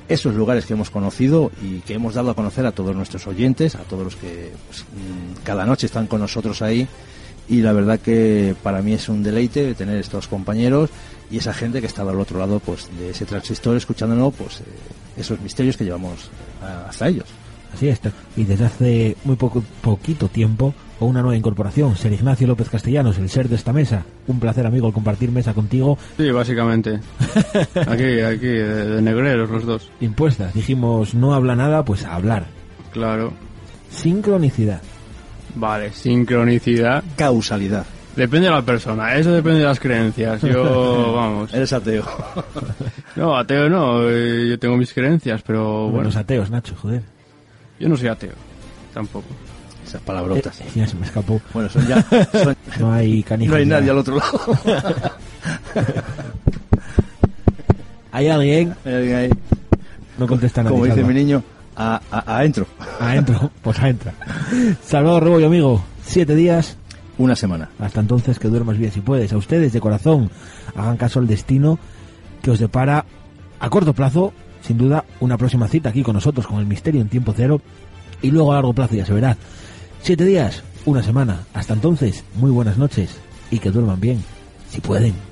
esos lugares que hemos conocido y que hemos dado a conocer a todos nuestros oyentes, a todos los que pues, mm, cada noche están con nosotros ahí. Y la verdad que para mí es un deleite tener estos compañeros y esa gente que estaba al otro lado pues de ese transistor escuchándonos pues eh, esos misterios que llevamos a- hasta ellos. Así es. Y desde hace muy poco, poquito tiempo, o una nueva incorporación, Ser Ignacio López Castellanos, el ser de esta mesa. Un placer, amigo, el compartir mesa contigo. Sí, básicamente. <laughs> Aquí, aquí, de, de negreros los dos. Impuestas. Dijimos, no habla nada, pues a hablar. Claro. Sincronicidad. Vale, sincronicidad. Causalidad. Depende de la persona, eso depende de las creencias. Yo, <laughs> vamos. Eres ateo. No, ateo no, yo tengo mis creencias, pero Bueno, bueno, los ateos, Nacho, joder. yo no soy ateo, tampoco. Esas palabrotas. Eh, ya se me escapó. Bueno, son ya. son- <laughs> No hay canijos No hay ya. nadie al otro lado. <laughs> ¿Hay alguien? Hay alguien ahí. No contesta nadie. Como dice mi niño, a, a, a entro. Adentro, pues adentro. Salvador Rebollo, amigo. Siete días. Una semana. Hasta entonces que duermas bien si puedes. A ustedes de corazón, hagan caso al destino que os depara a corto plazo, sin duda, una próxima cita aquí con nosotros, con el misterio en tiempo cero. Y luego a largo plazo, ya se verá. Siete días, una semana. Hasta entonces, muy buenas noches y que duerman bien, si pueden.